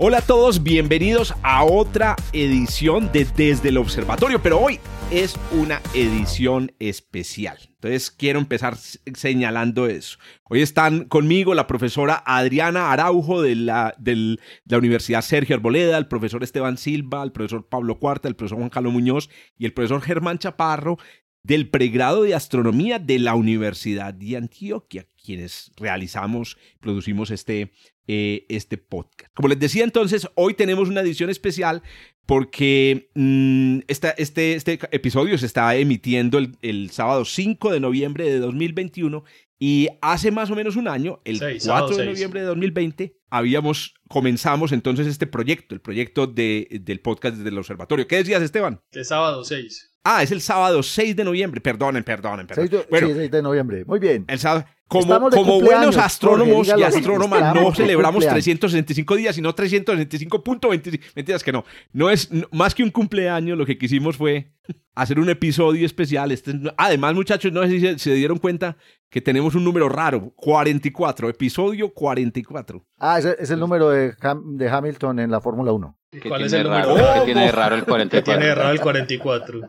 Hola a todos, bienvenidos a otra edición de Desde el Observatorio, pero hoy es una edición especial. Entonces quiero empezar señalando eso. Hoy están conmigo la profesora Adriana Araujo de la, de la Universidad Sergio Arboleda, el profesor Esteban Silva, el profesor Pablo Cuarta, el profesor Juan Carlos Muñoz y el profesor Germán Chaparro del pregrado de astronomía de la Universidad de Antioquia, quienes realizamos, producimos este, eh, este podcast. Como les decía entonces, hoy tenemos una edición especial porque mm, este, este episodio se está emitiendo el, el, sábado 5 de noviembre de 2021 y hace más o menos un año, el 4 de noviembre de 2020, habíamos, comenzamos entonces este proyecto, el proyecto de, del podcast del observatorio. ¿Qué decías, Esteban? El sábado 6. Ah, es el sábado 6 de noviembre. Perdonen, perdonen, perdonen. 6 de, bueno, sí, 6 de noviembre. Muy bien. El sábado. Como, como buenos astrónomos y astrónomas no celebramos 365 días, sino 365.25. Mentiras que no. No es más que un cumpleaños. Lo que quisimos fue hacer un episodio especial. Este, además, muchachos, no sé si se, se, dieron cuenta que tenemos un número raro. 44. Episodio 44. Ah, ese es el número de, Ham, de Hamilton en la Fórmula 1. ¿Cuál es el número? ¿Qué tiene de raro el 44? ¿Qué tiene de raro el 44?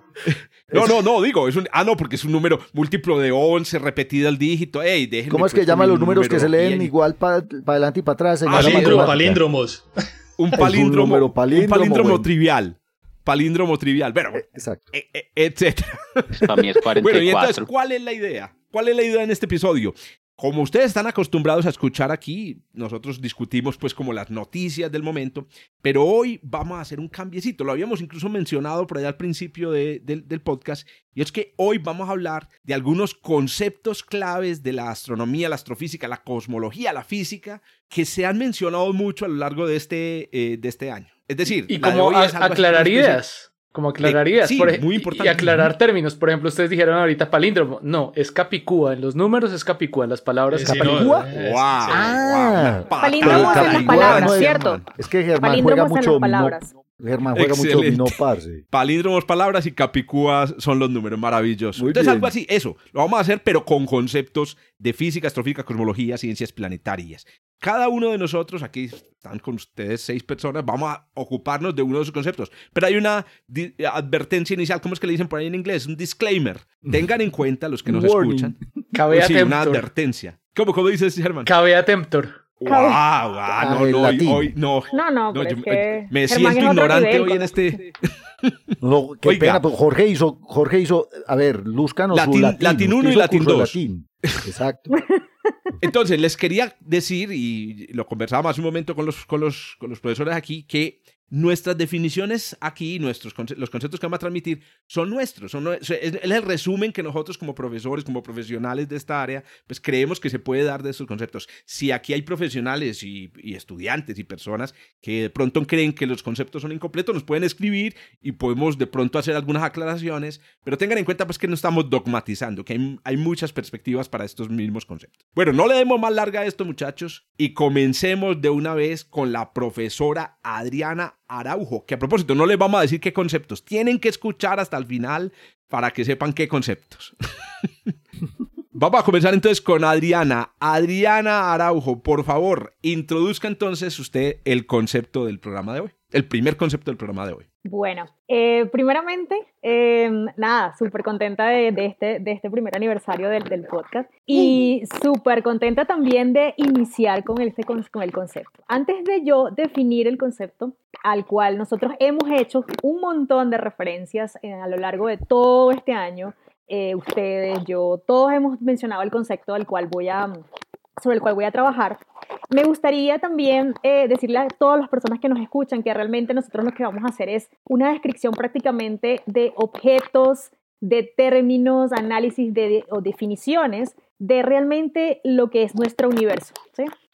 No, no, no, digo, es un, ah, no, porque es un número múltiplo de 11, repetido el dígito. Ey, déjenme ¿Cómo es que llaman los números que se leen igual para pa adelante y para atrás? Ah, palíndromo, palíndromos. Un palíndromo, un, palíndromo, un palíndromo bueno. trivial. Palíndromo trivial. Bueno, eh, exacto. Eh, eh, etcétera. Para mí es 44. Bueno, y entonces, ¿cuál es la idea? ¿Cuál es la idea en este episodio? Como ustedes están acostumbrados a escuchar aquí, nosotros discutimos pues como las noticias del momento, pero hoy vamos a hacer un cambiecito. Lo habíamos incluso mencionado por allá al principio de, de, del podcast, y es que hoy vamos a hablar de algunos conceptos claves de la astronomía, la astrofísica, la cosmología, la física, que se han mencionado mucho a lo largo de este, eh, de este año. Es decir, y como aclarar ideas. Como aclararías. Sí, por, muy importante. Y aclarar términos. Por ejemplo, ustedes dijeron ahorita palíndromo. No, es capicúa. En los números es capicúa. En las palabras es capicúa. No, wow. Ah, wow. palíndromo en las palabras, ¿cierto? Es que Germán juega mucho. En las palabras. Germán juega Excelente. mucho dominó parce. Palíndromos, palabras y capicúas son los números maravillosos. Muy Entonces, bien. algo así, eso. Lo vamos a hacer, pero con conceptos de física, astrofísica, cosmología, ciencias planetarias. Cada uno de nosotros, aquí están con ustedes seis personas, vamos a ocuparnos de uno de esos conceptos. Pero hay una advertencia inicial, ¿cómo es que le dicen por ahí en inglés? Un disclaimer. Tengan en cuenta los que nos Warning. escuchan. Cabe Sí, una advertencia. ¿Cómo, cómo dices, Germán? Cabe atemptor. Wow, ah, no, el no, hoy, hoy no. No, no, No, yo que me siento ignorante nivel hoy en este. No, qué Oiga. pena, pues Jorge hizo, Jorge hizo, a ver, lúzcanos Latín- su latín. latín Usted uno y de dos. latín. Exacto. Entonces, les quería decir, y lo conversábamos hace un momento con los, con los, con los profesores aquí, que nuestras definiciones aquí, nuestros los conceptos que vamos a transmitir, son nuestros. Es, el resumen que nosotros como profesores, como profesionales de esta área, pues creemos que se puede dar de estos conceptos. Si aquí hay profesionales y, y estudiantes y personas que de pronto creen que los conceptos son incompletos, nos pueden escribir y podemos de pronto hacer algunas aclaraciones, pero tengan en cuenta pues que no estamos dogmatizando, que hay, hay muchas perspectivas para estos mismos conceptos. Bueno, no le demos más larga a esto, muchachos, y comencemos de una vez con la profesora Adriana Araujo, que a propósito, no les vamos a decir qué conceptos, tienen que escuchar hasta el final para que sepan qué conceptos. Vamos a comenzar entonces con Adriana. Adriana Araujo, por favor, introduzca entonces usted el concepto del programa de hoy, el primer concepto del programa de hoy. Bueno, eh, primeramente, eh, nada, súper contenta de, de este, de este primer aniversario del, del podcast y súper contenta también de iniciar con, este, con, con el concepto. Antes de yo definir el concepto, al cual nosotros hemos hecho un montón de referencias eh, a lo largo de todo este año, eh, ustedes, yo, todos hemos mencionado el concepto del cual voy a, sobre el cual voy a trabajar. Me gustaría también eh, decirle a todas las personas que nos escuchan que realmente nosotros lo que vamos a hacer es una descripción prácticamente de objetos, de términos, análisis de, o definiciones de realmente lo que es nuestro universo.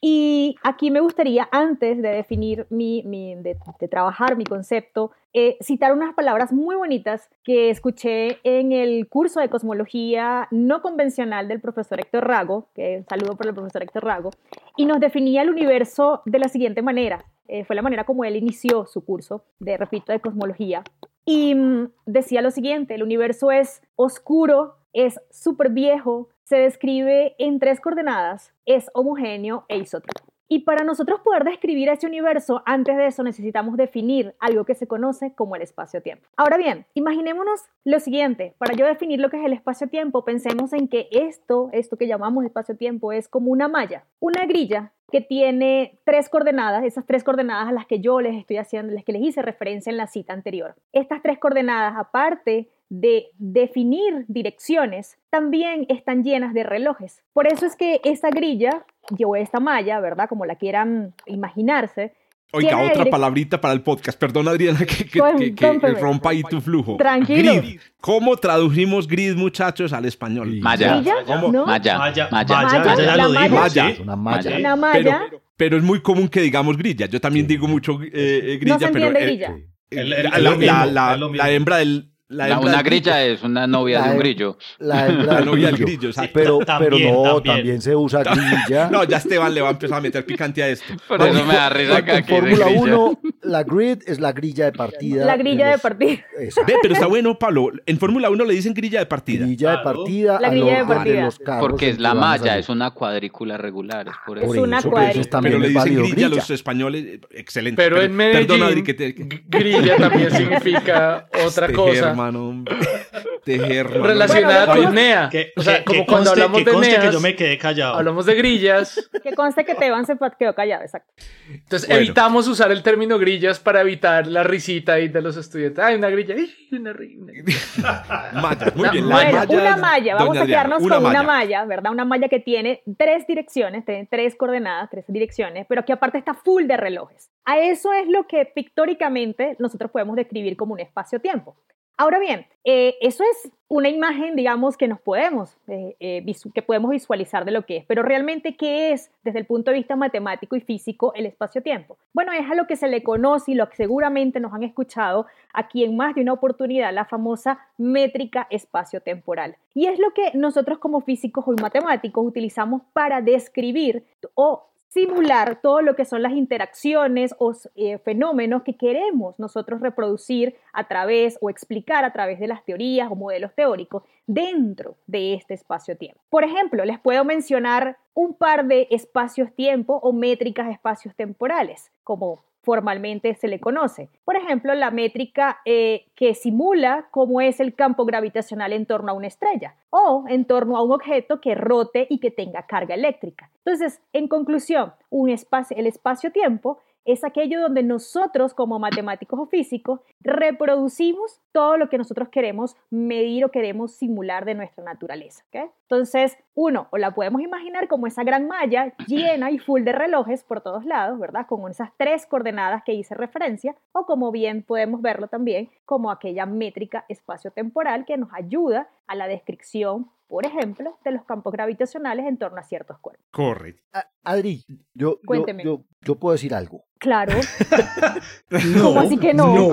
Y aquí me gustaría, antes de definir mi, mi de, trabajar mi concepto, eh, citar unas palabras muy bonitas que escuché en el curso de cosmología no convencional del profesor Héctor Rago, que saludo por el profesor Héctor Rago, y nos definía el universo de la siguiente manera. Eh, fue la manera como él inició su curso de, repito, de cosmología. Y mm, decía lo siguiente, el universo es oscuro, es súper viejo, se describe en tres coordenadas, es homogéneo e isótropo. Y para nosotros poder describir ese universo, antes de eso necesitamos definir algo que se conoce como el espacio-tiempo. Ahora bien, imaginémonos lo siguiente. Para yo definir lo que es el espacio-tiempo, pensemos en que esto, esto que llamamos espacio-tiempo, es como una malla, una grilla que tiene tres coordenadas, esas tres coordenadas a las que yo les estoy haciendo, las que les hice referencia en la cita anterior. Estas tres coordenadas, aparte de definir direcciones, también están llenas de relojes. Por eso es que esta grilla, o esta malla, ¿verdad? Como la quieran imaginarse, Oiga, otra palabrita para el podcast. Perdón, Adriana, que, que- Con- que- que rompa ahí tu flujo. Tranquilo. Grid. ¿Cómo tradujimos grid, muchachos, al español? Maya. ¿Grilla? ¿Cómo? ¿No? Maya. Maya, Maya. Maya, Maya, ya lo malla. Es sí. una malla. Una malla. Pero, pero es muy común que digamos grilla. Yo también digo mucho eh, grilla, no se pero eh, grilla. Sí. El- la, el- la- la- la- la hembra del... La una grilla es una novia de un grillo. La, novia del grillo. exacto. Pero, También, pero no, también. también. se usa grilla. No, ya Esteban le va a empezar a meter picante a esto. Por eso me da risa En acá que dice Fórmula grilla. 1, la grid es la grilla de partida. La grilla de los- partida. Exacto. Ve, pero está bueno, Pablo. En Fórmula 1 le dicen grilla de partida. Grilla de partida. La grilla de partida. los carros Porque es en la malla, es una cuadrícula regular. Es por Es eso. Por una cuadrícula. pero le es dicen grilla a los españoles. Excelente. Pero en Medellín, Perdón, Adri, que te... que- grilla también significa otra Tejer, cosa mano. Tejer, mano. relacionada Bueno, con NEA. Que, o sea, que- como que cuando conste- hablamos que de conste que yo me quedé callado. hablamos de grillas. Que conste que Teban se quedó callado, exacto. Entonces Bueno. evitamos usar el término grillas para evitar la risita ahí de los estudiantes. Ay, una grilla. ¡Ih, una ri- una grilla! Mallas, muy Una- bien. la Bueno, malla, una malla, vamos doña a Adriana, quedarnos con una malla, ¿verdad? Una malla que tiene tres direcciones, tiene tres coordenadas, tres direcciones, pero que aparte está full de relojes. A eso es lo que pictóricamente nosotros podemos describir como un espacio-tiempo. Ahora bien, eh, eso es una imagen, digamos, que nos podemos, eh, eh, que podemos visualizar de lo que es, pero realmente, ¿qué es desde el punto de vista matemático y físico el espacio-tiempo? Bueno, es a lo que se le conoce y lo que seguramente nos han escuchado aquí en más de una oportunidad, la famosa métrica espacio-temporal. Y es lo que nosotros como físicos o matemáticos utilizamos para describir o simular todo lo que son las interacciones o eh, fenómenos que queremos nosotros reproducir a través o explicar a través de las teorías o modelos teóricos dentro de este espacio-tiempo. Por ejemplo, les puedo mencionar un par de espacios-tiempo o métricas espacios-temporales, como formalmente se le conoce. Por ejemplo, la métrica eh, que simula cómo es el campo gravitacional en torno a una estrella o en torno a un objeto que rote y que tenga carga eléctrica. Entonces, en conclusión, un espacio, el espacio-tiempo es aquello donde nosotros como matemáticos o físicos reproducimos todo lo que nosotros queremos medir o queremos simular de nuestra naturaleza. Entonces, uno, o la podemos imaginar como esa gran malla llena y full de relojes por todos lados, ¿verdad? Con esas tres coordenadas que hice referencia, o como bien podemos verlo también como aquella métrica espacio-temporal que nos ayuda a la descripción, por ejemplo, de los campos gravitacionales en torno a ciertos cuerpos. Correcto. A- Adri, yo, yo, Cuénteme. yo, yo puedo decir algo. Claro, No, ¿Cómo así que no? No,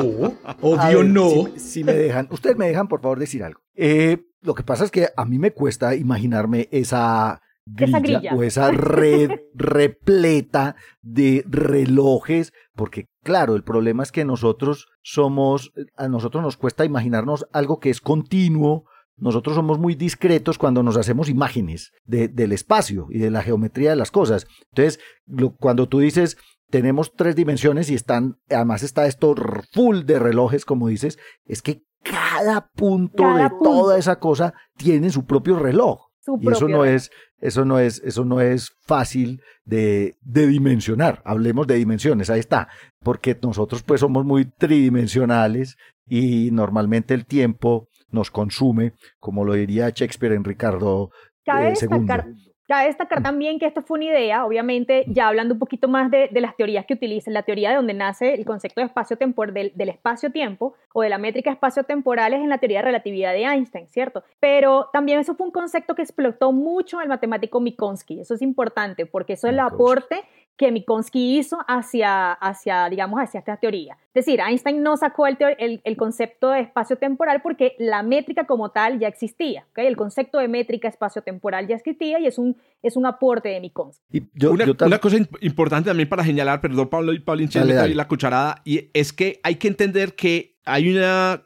obvio ver, no. Si, si me dejan, ustedes me dejan por favor decir algo. Eh, lo que pasa es que a mí me cuesta imaginarme esa grilla, grilla. o esa red repleta de relojes, porque claro, el problema es que nosotros somos, a nosotros nos cuesta imaginarnos algo que es continuo. Nosotros somos muy discretos cuando nos hacemos imágenes de- del espacio y de la geometría de las cosas. Entonces, lo- cuando tú dices, tenemos tres dimensiones y están, además está esto full de relojes, como dices, es que cada punto Cada de punto. toda esa cosa tiene su propio reloj. su Y eso no reloj. es, eso no es, eso no es fácil de, de dimensionar. Hablemos de dimensiones, ahí está. Porque nosotros pues somos muy tridimensionales y normalmente el tiempo nos consume, como lo diría Shakespeare en Ricardo Cabe eh, segundo. destacar, Cabe destacar también que esto fue una idea, obviamente, ya hablando un poquito más de, de las teorías que utilizan, la teoría de donde nace el concepto de espacio temporal, del, del espacio-tiempo o de la métrica espacio-temporal es en la teoría de relatividad de Einstein, ¿cierto? Pero también eso fue un concepto que explotó mucho el matemático Minkowski, eso es importante porque eso es el aporte que Minkowski hizo hacia, hacia, digamos, hacia esta teoría. Es decir, Einstein no sacó el, el, el concepto de espacio-temporal porque la métrica como tal ya existía. ¿ok? El concepto de métrica espacio-temporal ya existía y es un, es un aporte de Minkowski. Y yo, una, yo tam- una cosa imp- importante también para señalar, perdón, Pablo y Paulín, la cucharada, y es que hay que entender que hay una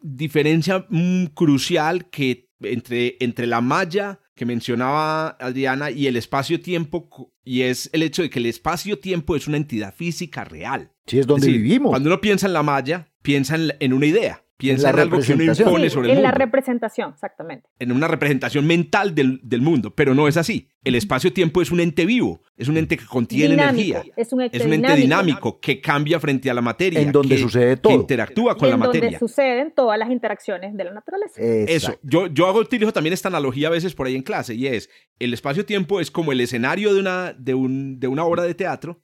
diferencia mm, crucial que entre, entre la malla que mencionaba Adriana y el espacio-tiempo, y es el hecho de que el espacio-tiempo es una entidad física real. sí es donde Es decir, vivimos. Cuando uno piensa en la malla, piensa en una idea, piensa la en, algo que uno impone Sí, sobre en el la mundo, representación, exactamente. en una representación mental del, del mundo, pero no es así. El espacio-tiempo es un ente vivo, es un ente que contiene Dinámico, energía. Es un ente, Es un ente dinámico que cambia frente a la materia. En donde que- sucede Que todo. interactúa con y la en donde materia. suceden todas las interacciones de la naturaleza. Eso. Exacto. Yo, yo hago, utilizo también esta analogía a veces por ahí en clase y es, el espacio-tiempo es como el escenario de una, de, un, de una obra de teatro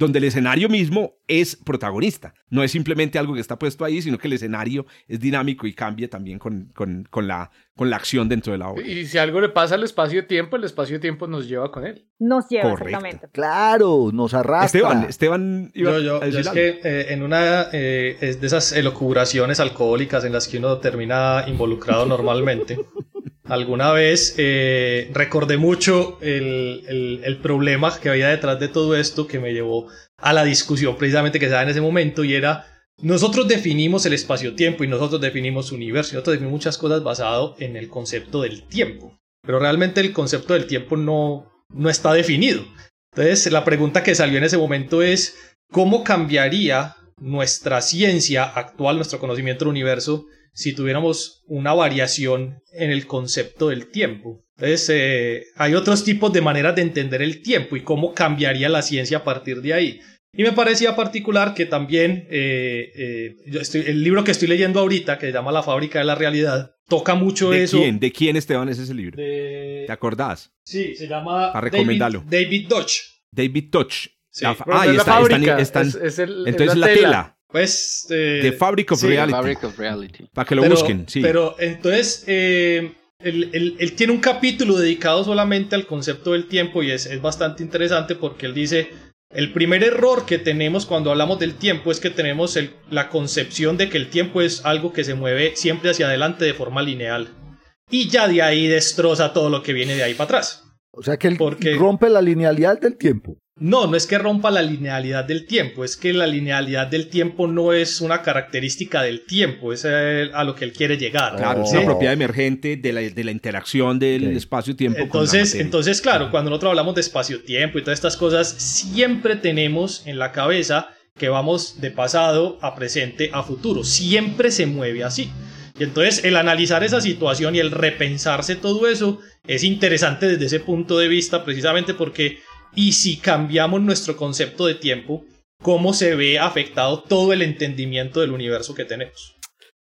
donde el escenario mismo es protagonista. No es simplemente algo que está puesto ahí, sino que el escenario es dinámico y cambia también con, con, con la, con la acción dentro de la obra. Y si algo le pasa al espacio-tiempo, el espacio-tiempo nos lleva con él. Nos lleva Correcto. exactamente. Claro, nos arrastra. Esteban, Esteban iba Yo, yo, a yo es algo. que eh, en una eh, es de esas elocubraciones alcohólicas en las que uno termina involucrado normalmente, alguna vez eh, recordé mucho el, problema que había detrás de todo esto que me llevó a la discusión precisamente que se da en ese momento y era nosotros definimos el espacio-tiempo y nosotros definimos universo y nosotros definimos muchas cosas basado en el concepto del tiempo, pero realmente el concepto del tiempo no, no está definido. Entonces, la pregunta que salió en ese momento es, ¿cómo cambiaría nuestra ciencia actual, nuestro conocimiento del universo, si tuviéramos una variación en el concepto del tiempo? Entonces, eh, hay otros tipos de maneras de entender el tiempo y cómo cambiaría la ciencia a partir de ahí. Y me parecía particular que también eh, eh, yo estoy- el libro que estoy leyendo ahorita, que se llama La fábrica de la realidad, toca mucho ¿De eso. quién? ¿De quién, Esteban, es ese libro? De- ¿Te acordás? Sí, se llama Para David, recomendarlo. David Dodge. David. Sí. La fa- Pero ah, no es la está- están- fábrica, están- es- es el- es entonces la la tela. tela. Pues. eh, The Fabric of sí, Reality. Fabric of Reality. Para que lo pero, busquen, sí. Pero entonces, eh, él, él- él tiene un capítulo dedicado solamente al concepto del tiempo y es, es bastante interesante porque él dice, el primer error que tenemos cuando hablamos del tiempo es que tenemos el- la concepción de que el tiempo es algo que se mueve siempre hacia adelante de forma lineal. Y ya de ahí destroza todo lo que viene de ahí para atrás. O sea que él Porque- rompe la linealidad del tiempo. No, no es que rompa la linealidad del tiempo, es que la linealidad del tiempo no es una característica del tiempo, es eh, a lo que él quiere llegar. Claro, es una propiedad emergente de la, de la interacción del espacio-tiempo. con la Entonces, entonces, claro, cuando nosotros hablamos de espacio-tiempo y todas estas cosas, siempre tenemos en la cabeza que vamos de pasado a presente a futuro. Siempre se mueve así. Y entonces el analizar esa situación y el repensarse todo eso es interesante desde ese punto de vista, precisamente porque, y si cambiamos nuestro concepto de tiempo, cómo se ve afectado todo el entendimiento del universo que tenemos.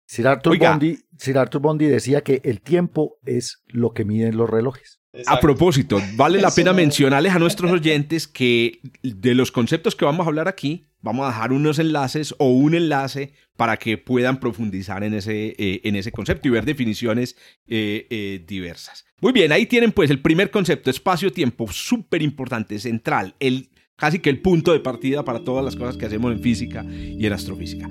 Sir Arthur. Bondi, Sir Arthur Bondi decía que el tiempo es lo que miden los relojes. A propósito, vale la pena no- mencionarles a nuestros oyentes que de los conceptos que vamos a hablar aquí, vamos a dejar unos enlaces o un enlace para que puedan profundizar en ese, eh, en ese concepto y ver definiciones eh, eh, diversas. Muy bien, ahí tienen pues el primer concepto, espacio-tiempo, súper importante, central, el, casi que el punto de partida para todas las cosas que hacemos en física y en astrofísica.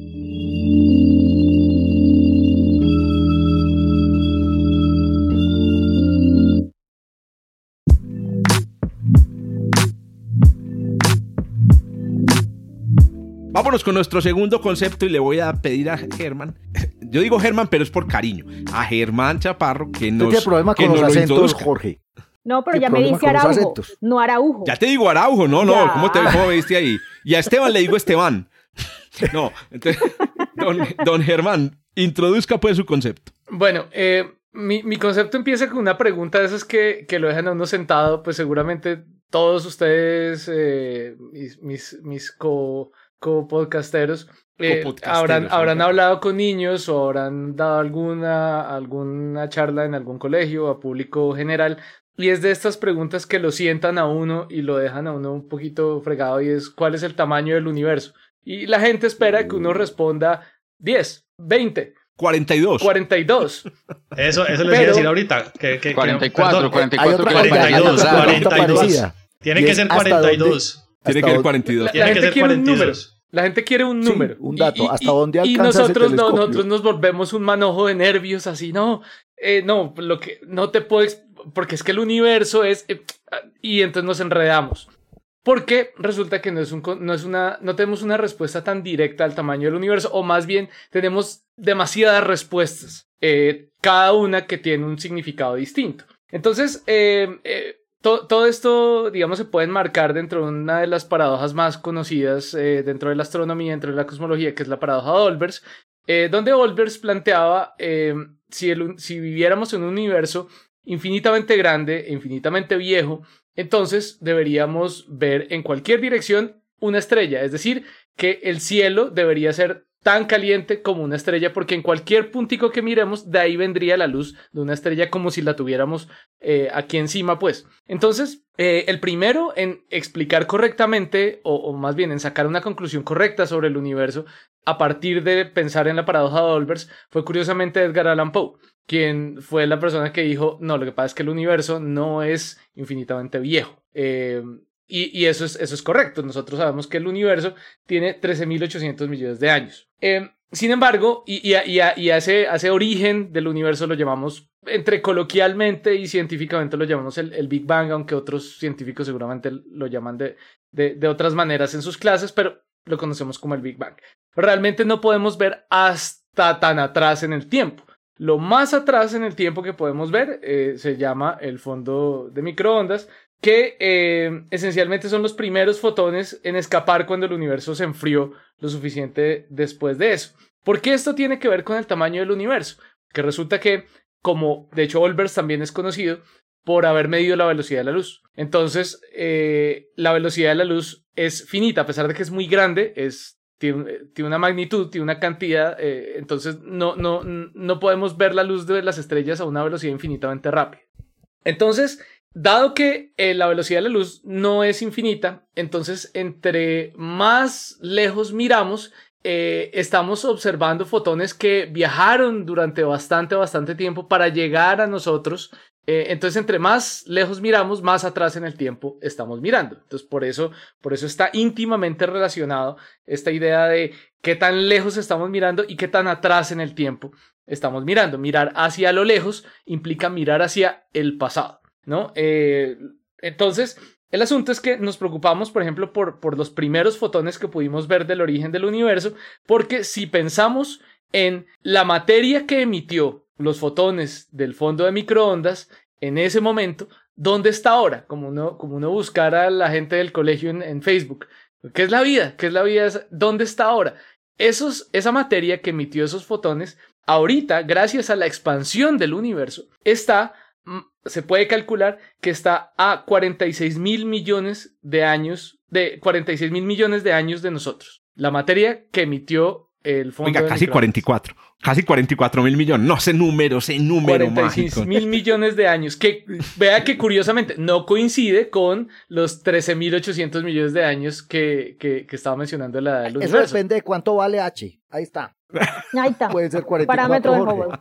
Vámonos con nuestro segundo concepto y le voy a pedir a Germán, yo digo Germán, pero es por cariño, a Germán Chaparro que ¿Usted nos, tiene problema que con los acentos. Jorge? No, pero ¿Qué ya me dice Araujo, no Araujo. Ya te digo Araujo, no, no, Ya. ¿cómo te cómo me viste ahí? Y a Esteban le digo Esteban. No, entonces, don, don Germán, introduzca pues su concepto. Bueno, eh, mi, mi concepto empieza con una pregunta de esas que, que lo dejan a uno sentado, pues seguramente todos ustedes, eh, mis, mis, mis co, co-podcasteros, eh, habrán, habrán hablado con niños o habrán dado alguna, alguna charla en algún colegio a público general y es de estas preguntas que lo sientan a uno y lo dejan a uno un poquito fregado y es ¿cuál es el tamaño del universo? Y la gente espera que uno responda 10, 20, 42. 42. Eso, eso les iba a decir ahorita. Que, que- que- 44, perdón, 44, Hay otra, 42, hay otra pregunta 42. parecida. Tiene Y que ser hasta 42. Tiene que ser dónde- 42. La, que gente quiere un 42. número. La gente quiere un Sí, número. un dato. ¿Hasta dónde y alcanza ese nosotros, no, nosotros nos volvemos un manojo de nervios así, no, eh, no, lo que no te puedo, porque es que el universo es, eh, y entonces nos enredamos. Porque resulta que no es, un, con- no es una, no tenemos una respuesta tan directa al tamaño del universo, o más bien tenemos demasiadas respuestas, eh, cada una que tiene un significado distinto. Entonces, eh, eh, to- todo esto, digamos, se puede enmarcar dentro de una de las paradojas más conocidas eh, dentro de la astronomía, dentro de la cosmología, que es la paradoja de Olbers, eh, donde Olbers planteaba eh, si, si viviéramos en un universo infinitamente grande e infinitamente viejo, entonces deberíamos ver en cualquier dirección una estrella, es decir, que el cielo debería ser tan caliente como una estrella, porque en cualquier puntico que miremos, de ahí vendría la luz de una estrella como si la tuviéramos eh, aquí encima, pues. Entonces, eh, el primero en explicar correctamente, o, o más bien en sacar una conclusión correcta sobre el universo, a partir de pensar en la paradoja de Olbers, fue curiosamente Edgar Allan Poe, quien fue la persona que dijo, no, lo que pasa es que el universo no es infinitamente viejo. Eh, y, eso, es, eso es correcto. Nosotros sabemos que el universo tiene 13.800 millones de años. Eh, sin embargo, y, y, a, ese, origen del universo lo llamamos, entre coloquialmente y científicamente lo llamamos el, Big Bang, aunque otros científicos seguramente lo llaman de, de, de otras maneras en sus clases, pero lo conocemos como el Big Bang. Realmente no podemos ver hasta tan atrás en el tiempo. Lo más atrás en el tiempo que podemos ver eh, se llama el fondo de microondas, que eh, esencialmente son los primeros fotones en escapar cuando el universo se enfrió lo suficiente después de eso. ¿Por qué esto tiene que ver con el tamaño del universo? Que resulta que, como de hecho Olbers también es conocido por haber medido la velocidad de la luz. Entonces, eh, la velocidad de la luz es finita, a pesar de que es muy grande, es, tiene, una magnitud, tiene una cantidad, eh, entonces no, no, no podemos ver la luz de las estrellas a una velocidad infinitamente rápida. Entonces, Dado que eh, la velocidad de la luz no es infinita, entonces entre más lejos miramos, eh, estamos observando fotones que viajaron durante bastante, bastante tiempo para llegar a nosotros. Eh, entonces, entre más lejos miramos, más atrás en el tiempo estamos mirando. Entonces, por eso, por eso está íntimamente relacionado esta idea de qué tan lejos estamos mirando y qué tan atrás en el tiempo estamos mirando. Mirar hacia lo lejos implica mirar hacia el pasado. ¿No? Eh, entonces, el asunto es que nos preocupamos, por ejemplo, por, por los primeros fotones que pudimos ver del origen del universo, porque si pensamos en la materia que emitió los fotones del fondo de microondas en ese momento, ¿dónde está ahora? Como uno, como uno buscara a la gente del colegio en, en Facebook. ¿Qué es la vida? ¿Qué es la vida? ¿Dónde está ahora? Esos, esa materia que emitió esos fotones, ahorita, gracias a la expansión del universo, está se puede calcular que está a 46 mil millones de años, de 46 mil millones de años de nosotros. La materia que emitió el fondo. Oiga, de casi 44. Casi 44 mil millones. No, ese número, ese número 46 mágico. mil millones de años. Que vea que curiosamente no coincide con los 13 mil 800 millones de años que, que, que estaba mencionando la del Eso universo. depende de cuánto vale H. Ahí está. Ahí está. Puede ser 44. Parámetro de. Hubble.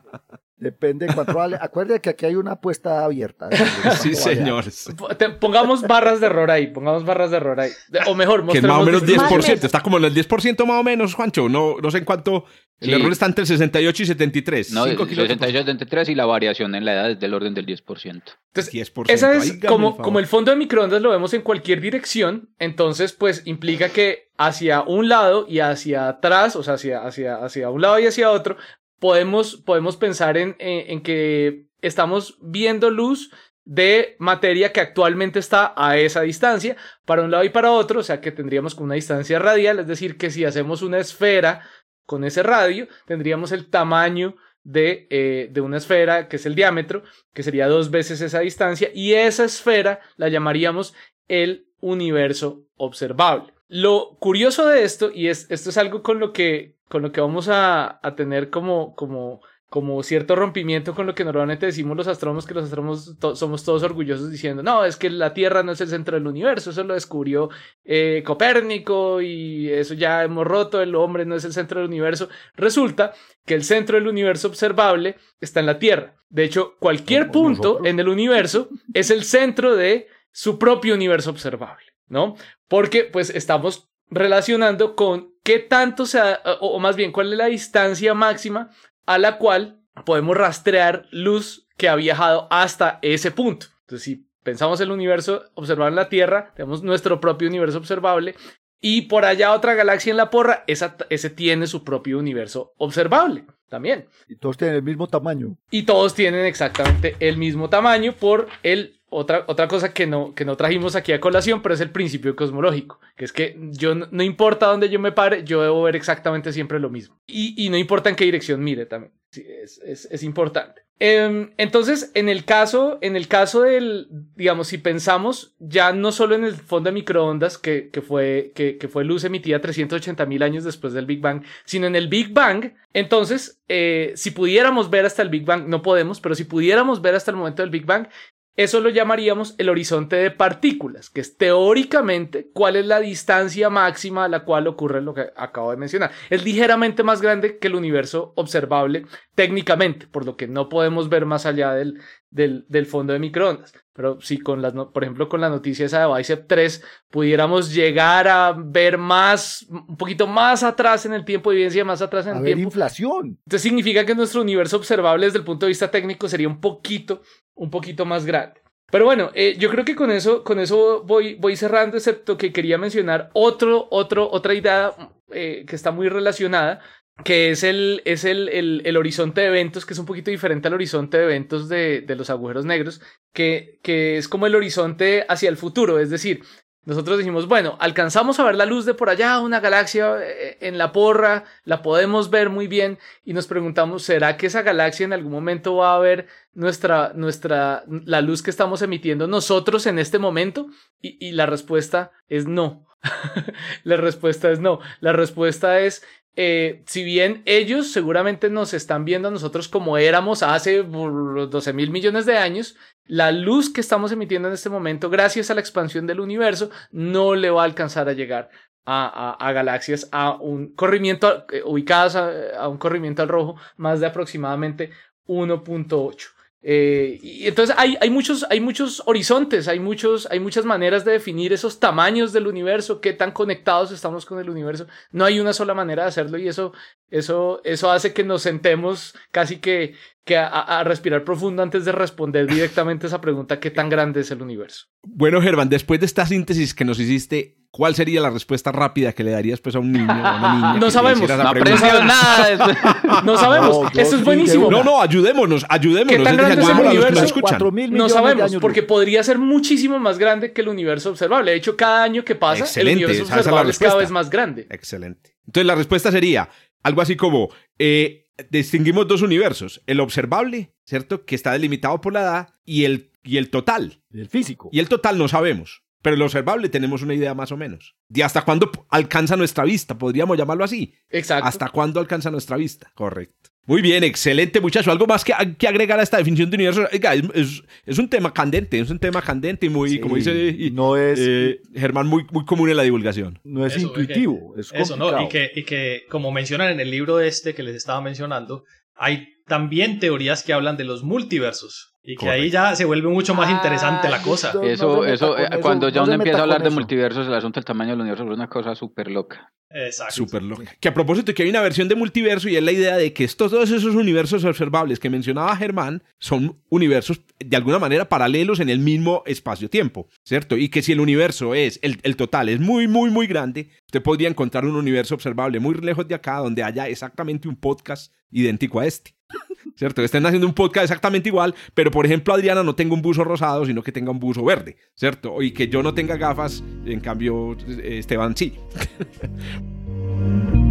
Depende de cuánto vale. Acuérdate que aquí hay una apuesta abierta. Sí, señores. Te- Pongamos barras de error ahí, pongamos barras de error ahí. De- O mejor, Que es más o menos mostremos 10%. Más Está como en el 10% más o menos, Juancho. No, no sé en cuánto. El Sí. error está entre 68 y 73. No, Cinco kilómetros 68, 73 y la variación en la edad es del orden del 10%. Entonces, 10%. Esa es como, como el fondo de microondas lo vemos en cualquier dirección, entonces pues implica que hacia un lado y hacia atrás, o sea, hacia, hacia, hacia un lado y hacia otro, podemos, podemos pensar en, en, que estamos viendo luz de materia que actualmente está a esa distancia, para un lado y para otro, o sea que tendríamos como una distancia radial, es decir, que si hacemos una esfera con ese radio, tendríamos el tamaño de, eh, de una esfera, que es el diámetro, que sería dos veces esa distancia, y esa esfera la llamaríamos el universo observable. Lo curioso de esto, y es, esto es algo con lo que, con lo que vamos a, a tener como, como como cierto rompimiento con lo que normalmente decimos los astrónomos, que los astrónomos to- somos todos orgullosos diciendo, no, es que la Tierra no es el centro del universo, eso lo descubrió eh, Copérnico y eso ya hemos roto, el hombre no es el centro del universo. Resulta que el centro del universo observable está en la Tierra. De hecho, cualquier punto nosotros. en el universo es el centro de su propio universo observable, ¿no? Porque pues estamos relacionando con qué tanto se ha- o, o más bien cuál es la distancia máxima a la cual podemos rastrear luz que ha viajado hasta ese punto. Entonces, si pensamos el universo observable en la Tierra, tenemos nuestro propio universo observable y por allá otra galaxia en la porra, esa, ese tiene su propio universo observable también. Y todos tienen el mismo tamaño. Y todos tienen exactamente el mismo tamaño por el otra, otra cosa que no, que no trajimos aquí a colación, pero es el principio cosmológico, que es que yo no, importa dónde yo me pare, yo debo ver exactamente siempre lo mismo. Y, y no importa en qué dirección mire también. Es, es importante. Em, entonces, en el caso, en el caso del, digamos, si pensamos ya no solo en el fondo de microondas, que, que fue, que, que fue luz emitida 380 mil años después del Big Bang, sino en el Big Bang, entonces, eh, si pudiéramos ver hasta el Big Bang, no podemos, pero si pudiéramos ver hasta el momento del Big Bang, eso lo llamaríamos el horizonte de partículas, que es teóricamente cuál es la distancia máxima a la cual ocurre lo que acabo de mencionar. Es ligeramente más grande que el universo observable técnicamente, por lo que no podemos ver más allá del, del, del fondo de microondas. Pero si con las, por ejemplo, con la noticia esa de Bicep 3 pudiéramos llegar a ver más, un poquito más atrás en el tiempo, evidencia más atrás en A el ver, tiempo, inflación. entonces significa que nuestro universo observable desde el punto de vista técnico sería un poquito, un poquito más grande. Pero bueno, eh, yo creo que con eso, con eso voy, voy cerrando, excepto que quería mencionar otro, otro, otra idea eh, que está muy relacionada, que es el, es el, el, el horizonte de eventos, que es un poquito diferente al horizonte de eventos de, de los agujeros negros, que, que es como el horizonte hacia el futuro, es decir, nosotros dijimos, bueno, alcanzamos a ver la luz de por allá, una galaxia eh, en la porra, la podemos ver muy bien y nos preguntamos, ¿será que esa galaxia en algún momento va a ver nuestra, nuestra, la luz que estamos emitiendo nosotros en este momento? Y, y la respuesta es no. la respuesta es no. La respuesta es, eh, si bien ellos seguramente nos están viendo a nosotros como éramos hace uh, 12 mil millones de años, la luz que estamos emitiendo en este momento, gracias a la expansión del universo, no le va a alcanzar a llegar a galaxias a un corrimiento, eh, ubicadas a, a un corrimiento al rojo más de aproximadamente 1.8. Eh, y entonces hay, muchos, hay muchos horizontes, hay, muchos, hay muchas maneras de definir esos tamaños del universo, qué tan conectados estamos con el universo. No hay una sola manera de hacerlo y eso, eso, eso hace que nos sentemos casi que, que a, a respirar profundo antes de responder directamente esa pregunta, ¿qué tan grande es el universo? Bueno, Germán, después de esta síntesis que nos hiciste, ¿cuál sería la respuesta rápida que le darías pues, a un niño o a una niña? No sabemos. No nada. No sabemos, No, eso es buenísimo. No, no, ayudémonos, ayudémonos. ¿Qué tan grande es el universo? mil No sabemos, porque podría ser muchísimo más grande que el universo observable. De hecho, cada año que pasa, Excelente, el universo observable es cada vez más grande. Excelente. Entonces la respuesta sería algo así como, eh, distinguimos dos universos, el observable, ¿cierto? Que está delimitado por la edad, y el, y el total. El físico. Y el total no sabemos, pero el observable tenemos una idea más o menos. ¿De hasta cuándo alcanza nuestra vista? Podríamos llamarlo así. Exacto. ¿Hasta cuándo alcanza nuestra vista? Correcto. Muy bien, excelente muchacho. ¿Algo más que, que agregar a esta definición de universo? Oiga, es, es- es un tema candente, es un tema candente y muy, Sí, como dice y- no es, eh, Germán, muy, muy común en la divulgación. no es Eso, intuitivo. Es Eso, ¿no? complicado. Y que, y que, como mencionan en el libro este que les estaba mencionando, hay también teorías que hablan de los multiversos. Y que ahí ya se vuelve mucho más interesante la cosa. Eso, eh, eso, cuando no ya uno empieza a hablar de multiversos, el asunto del tamaño del universo es una cosa súper loca. Exacto. Súper loca. Que a propósito, que hay una versión de multiverso y es la idea de que estos todos esos universos observables que mencionaba Germán son universos de alguna manera paralelos en el mismo espacio-tiempo, ¿cierto? Y que si el universo es, el, el total es muy, muy, muy grande, usted podría encontrar un universo observable muy lejos de acá donde haya exactamente un podcast idéntico a este. ¿Cierto? Estén haciendo un podcast exactamente igual, pero por ejemplo Adriana no tenga un buzo rosado, sino que tenga un buzo verde, ¿cierto? Y que yo no tenga gafas, en cambio eh, Esteban sí.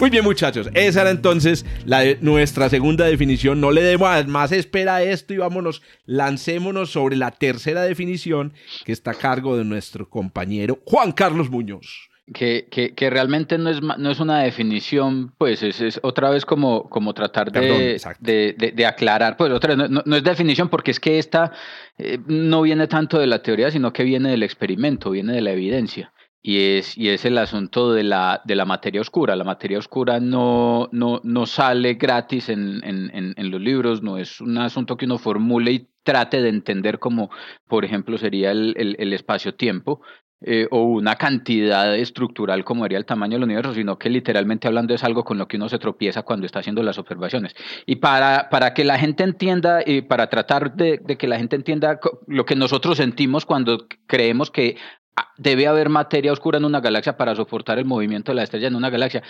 Muy bien, muchachos. Esa era entonces la de nuestra segunda definición. No le demos más espera a esto y vámonos, lancémonos sobre la tercera definición que está a cargo de nuestro compañero Juan Carlos Muñoz. Que, que, que, realmente no es, no es una definición, pues es, es otra vez como, como tratar de, Perdón, de, de, de, aclarar, pues otra vez, no, no, es definición porque es que esta eh, no viene tanto de la teoría, sino que viene del experimento, viene de la evidencia. Y es, y es el asunto de la, de la materia oscura. La materia oscura no, no, no sale gratis en, en, los libros, no es un asunto que uno formule y trate de entender como, por ejemplo, sería el, el, el espacio-tiempo, eh, o una cantidad estructural como haría el tamaño del universo, sino que literalmente hablando es algo con lo que uno se tropieza cuando está haciendo las observaciones. Y para, para que la gente entienda, y para tratar de, de que la gente entienda lo que nosotros sentimos cuando creemos que debe haber materia oscura en una galaxia para soportar el movimiento de la estrella en una galaxia.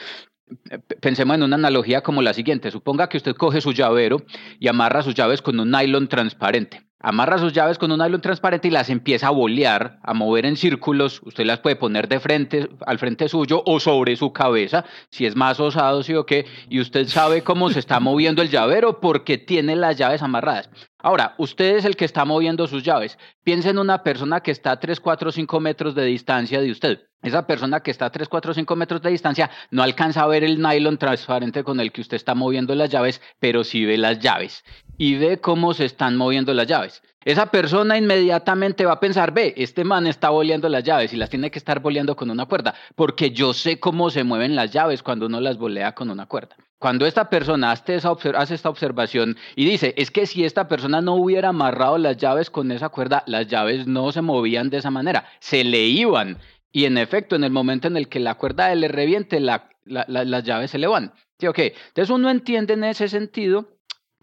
Pensemos en una analogía como la siguiente. Suponga que usted coge su llavero y amarra sus llaves con un nylon transparente. Amarra sus llaves con un nylon transparente y las empieza a bolear, a mover en círculos. Usted las puede poner de frente, al frente suyo o sobre su cabeza, si es más osado, sí o qué. Y usted sabe cómo se está moviendo el llavero porque tiene las llaves amarradas. Ahora, usted es el que está moviendo sus llaves. Piensa en una persona que está a 3, 4, 5 metros de distancia de usted. Esa persona que está a 3, 4, 5 metros de distancia no alcanza a ver el nylon transparente con el que usted está moviendo las llaves, pero sí ve las llaves y ve cómo se están moviendo las llaves. Esa persona inmediatamente va a pensar, ve, este man está boleando las llaves y las tiene que estar boleando con una cuerda, porque yo sé cómo se mueven las llaves cuando uno las bolea con una cuerda. Cuando esta persona hace, esta observación y dice, es que si esta persona no hubiera amarrado las llaves con esa cuerda, las llaves no se movían de esa manera, se le iban. Y en efecto, en el momento en el que la cuerda le reviente, la, la, la, las llaves se le van. ¿Sí, okay? Entonces uno entiende en ese sentido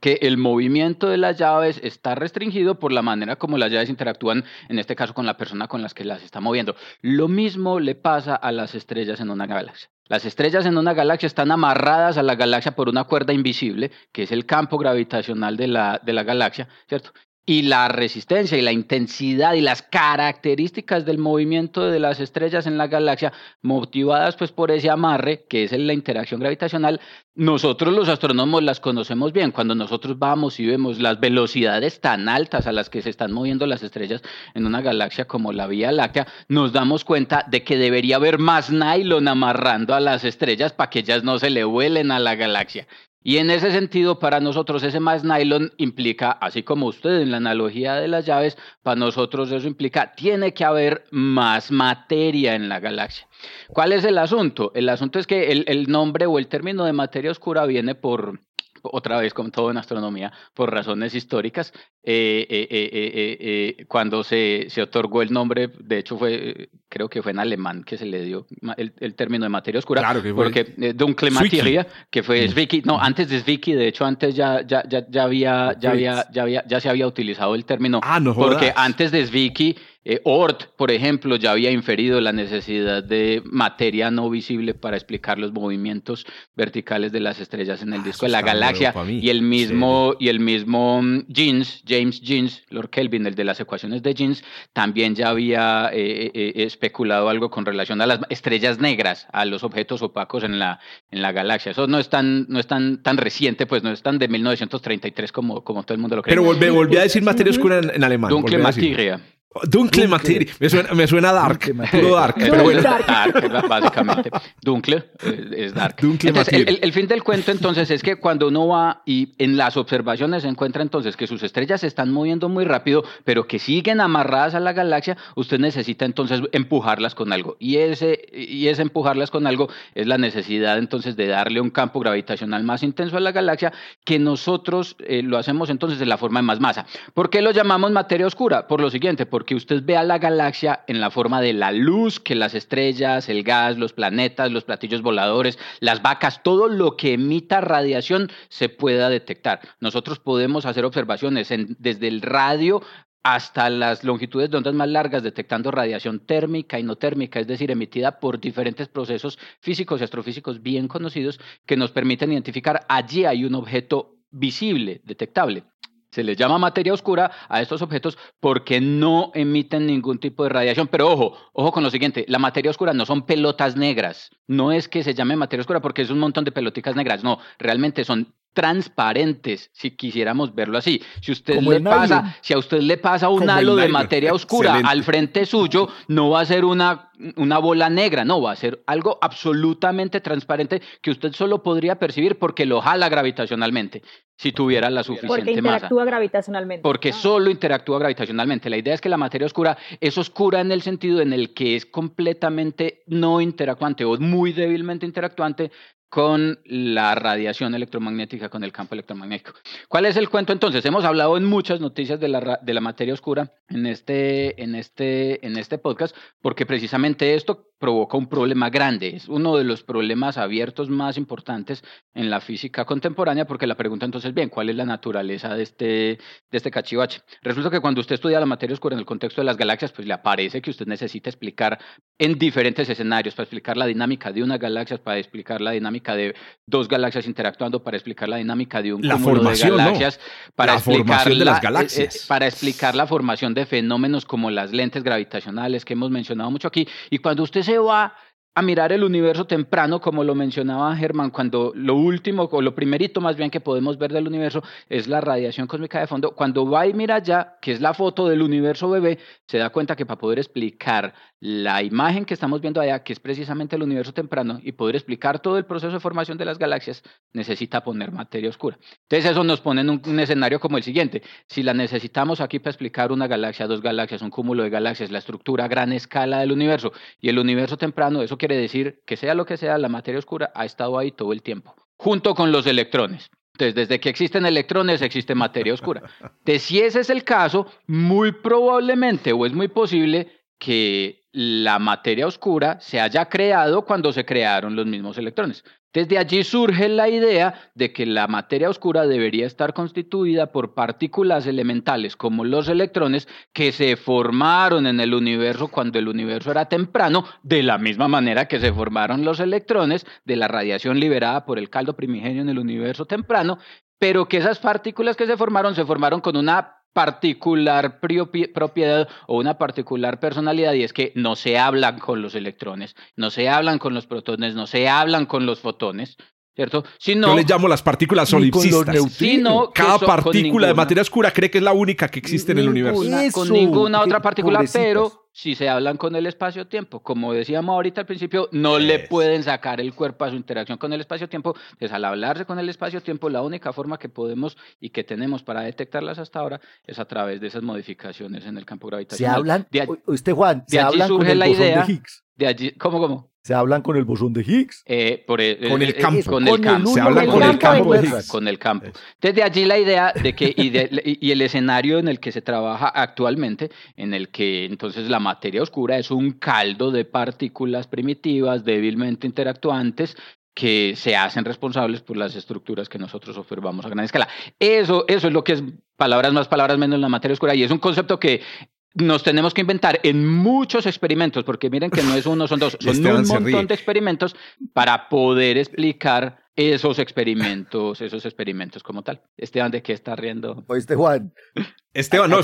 que el movimiento de las llaves está restringido por la manera como las llaves interactúan, en este caso con la persona con las que las está moviendo. Lo mismo le pasa a las estrellas en una galaxia. Las estrellas en una galaxia están amarradas a la galaxia por una cuerda invisible, que es el campo gravitacional de la, de la galaxia, ¿cierto? Y la resistencia y la intensidad y las características del movimiento de las estrellas en la galaxia, motivadas pues por ese amarre que es la interacción gravitacional, nosotros los astrónomos las conocemos bien. Cuando nosotros vamos y vemos las velocidades tan altas a las que se están moviendo las estrellas en una galaxia como la Vía Láctea, nos damos cuenta de que debería haber más nylon amarrando a las estrellas para que ellas no se le vuelen a la galaxia. Y en ese sentido, para nosotros ese más nylon implica, así como usted en la analogía de las llaves, para nosotros eso implica, tiene que haber más materia en la galaxia. ¿Cuál es el asunto? El asunto es que el, el nombre o el término de materia oscura viene por, otra vez como todo en astronomía, por razones históricas, eh, eh, eh, cuando se, se, otorgó el nombre, de hecho fue, creo que fue en alemán que se le dio el, el término de materia oscura, claro que fue porque eh, Dunkle Materia, que fue Zwicky, no, antes de Zwicky, de hecho antes ya, ya, ya, ya, había, ya, había, ya, había, ya se había utilizado el término, ah, no porque antes de Zwicky eh, Oort, por ejemplo, ya había inferido la necesidad de materia no visible para explicar los movimientos verticales de las estrellas en el Ah, disco de la galaxia. Y el mismo, y el mismo mm, Jeans, James Jeans, Lord Kelvin, el de las ecuaciones de Jeans, también ya había eh, eh, especulado algo con relación a las estrellas negras, a los objetos opacos en la, en la galaxia. Eso no es tan, no es tan, tan reciente, pues no es tan de 1933 como, como todo el mundo lo cree. Pero volví, volví a decir materia oscura en, en alemán. Dunkle. Materia. Dunkle Materia. Me suena, me suena dark. Puro dark. Es Pero bueno. dark, dark, básicamente. Dunkle eh, es dark. Dunkle entonces, el, Materia. el, el, fin del cuento entonces es que cuando uno va y en las observaciones se encuentra entonces que sus estrellas se están moviendo muy rápido, pero que siguen amarradas a la galaxia, usted necesita entonces empujarlas con algo. Y ese, y ese empujarlas con algo es la necesidad entonces de darle un campo gravitacional más intenso a la galaxia que nosotros eh, lo hacemos entonces de la forma de más masa. ¿Por qué lo llamamos materia oscura? Por lo siguiente, porque usted ve a la galaxia en la forma de la luz que las estrellas, el gas, los planetas, los platillos voladores, las vacas, todo lo que emita radiación se pueda detectar. Nosotros podemos hacer observaciones desde el radio hasta las longitudes de ondas más largas, detectando radiación térmica y no térmica, es decir, emitida por diferentes procesos físicos y astrofísicos bien conocidos que nos permiten identificar allí hay un objeto visible, detectable. Se les llama materia oscura a estos objetos porque no emiten ningún tipo de radiación. Pero ojo, ojo con lo siguiente, la materia oscura no son pelotas negras. No es que se llame materia oscura porque es un montón de peloticas negras. No, realmente son transparentes, si quisiéramos verlo así. Si usted Como le pasa, si a usted le pasa un Como halo de materia oscura Excelente. al frente suyo, no va a ser una, una bola negra, no, va a ser algo absolutamente transparente que usted solo podría percibir porque lo jala gravitacionalmente, si tuviera la Porque suficiente masa. interactúa gravitacionalmente. Porque Ah. solo interactúa gravitacionalmente. La idea es que la materia oscura es oscura en el sentido en el que es completamente no interactuante o muy débilmente interactuante con la radiación electromagnética, con el campo electromagnético. ¿Cuál es el cuento entonces? Hemos hablado en muchas noticias de la, de la materia oscura en este, en, este, en este podcast, porque precisamente esto provoca un problema grande. Es uno de los problemas abiertos más importantes en la física contemporánea, porque la pregunta entonces, bien, ¿cuál es la naturaleza de este, de este cachivache? Resulta que cuando usted estudia la materia oscura en el contexto de las galaxias, pues le aparece que usted necesita explicar en diferentes escenarios, para explicar la dinámica de una galaxia, para explicar la dinámica de dos galaxias interactuando, para explicar la dinámica de un La cúmulo formación, de ¿no? galaxias, para La explicar formación de la- las eh, galaxias. eh, para explicar la formación de fenómenos como las lentes gravitacionales que hemos mencionado mucho aquí. Y cuando usted se va a mirar el universo temprano, como lo mencionaba Germán, cuando lo último o lo primerito más bien que podemos ver del universo es la radiación cósmica de fondo, cuando va y mira allá, que es la foto del universo bebé, se da cuenta que para poder explicar la imagen que estamos viendo allá, que es precisamente el universo temprano, y poder explicar todo el proceso de formación de las galaxias, necesita poner materia oscura. Entonces eso nos pone en un, escenario como el siguiente. Si la necesitamos aquí para explicar una galaxia, dos galaxias, un cúmulo de galaxias, la estructura a gran escala del universo y el universo temprano, eso quiere decir que sea lo que sea, la materia oscura ha estado ahí todo el tiempo, junto con los electrones. Entonces, desde que existen electrones, existe materia oscura. Entonces, si ese es el caso, muy probablemente o es muy posible que la materia oscura se haya creado cuando se crearon los mismos electrones. Desde allí surge la idea de que la materia oscura debería estar constituida por partículas elementales como los electrones que se formaron en el universo cuando el universo era temprano, de la misma manera que se formaron los electrones de la radiación liberada por el caldo primigenio en el universo temprano, pero que esas partículas que se formaron se formaron con una particular propie- propiedad o una particular personalidad y es que no se hablan con los electrones, no se hablan con los protones, no se hablan con los fotones, ¿cierto? Sino, Yo les llamo las partículas con solipsistas. sino que Cada son- con partícula de materia oscura cree que es la única que existe en el universo. ninguna- Eso, con ninguna otra partícula, pobrecitas. pero si se hablan con el espacio-tiempo, como decíamos ahorita al principio, no le pueden sacar el cuerpo a su interacción con el espacio-tiempo. Entonces, al hablarse con el espacio-tiempo, la única forma que podemos y que tenemos para detectarlas hasta ahora es a través de esas modificaciones en el campo Se gravitacional. hablan, De, usted Juan, se de allí hablan con surge el la idea- de Higgs. de allí, ¿cómo, cómo? Se hablan con el bosón de Higgs. Eh, por el, Con el eh, campo. Con el campo. Se hablan con el campo de Higgs. Con el campo. Desde allí la idea de que, y, de- y el escenario en el que se trabaja actualmente, en el que entonces la materia oscura es un caldo de partículas primitivas, débilmente interactuantes, que se hacen responsables por las estructuras que nosotros observamos a gran escala. Eso, eso es lo que es palabras más, palabras menos la materia oscura, y es un concepto que nos tenemos que inventar en muchos experimentos, porque miren que no es uno, son dos, son Esteban un montón de experimentos para poder explicar esos experimentos, esos experimentos como tal. Esteban, ¿de qué está riendo? Oíste, Juan. Esteban, no,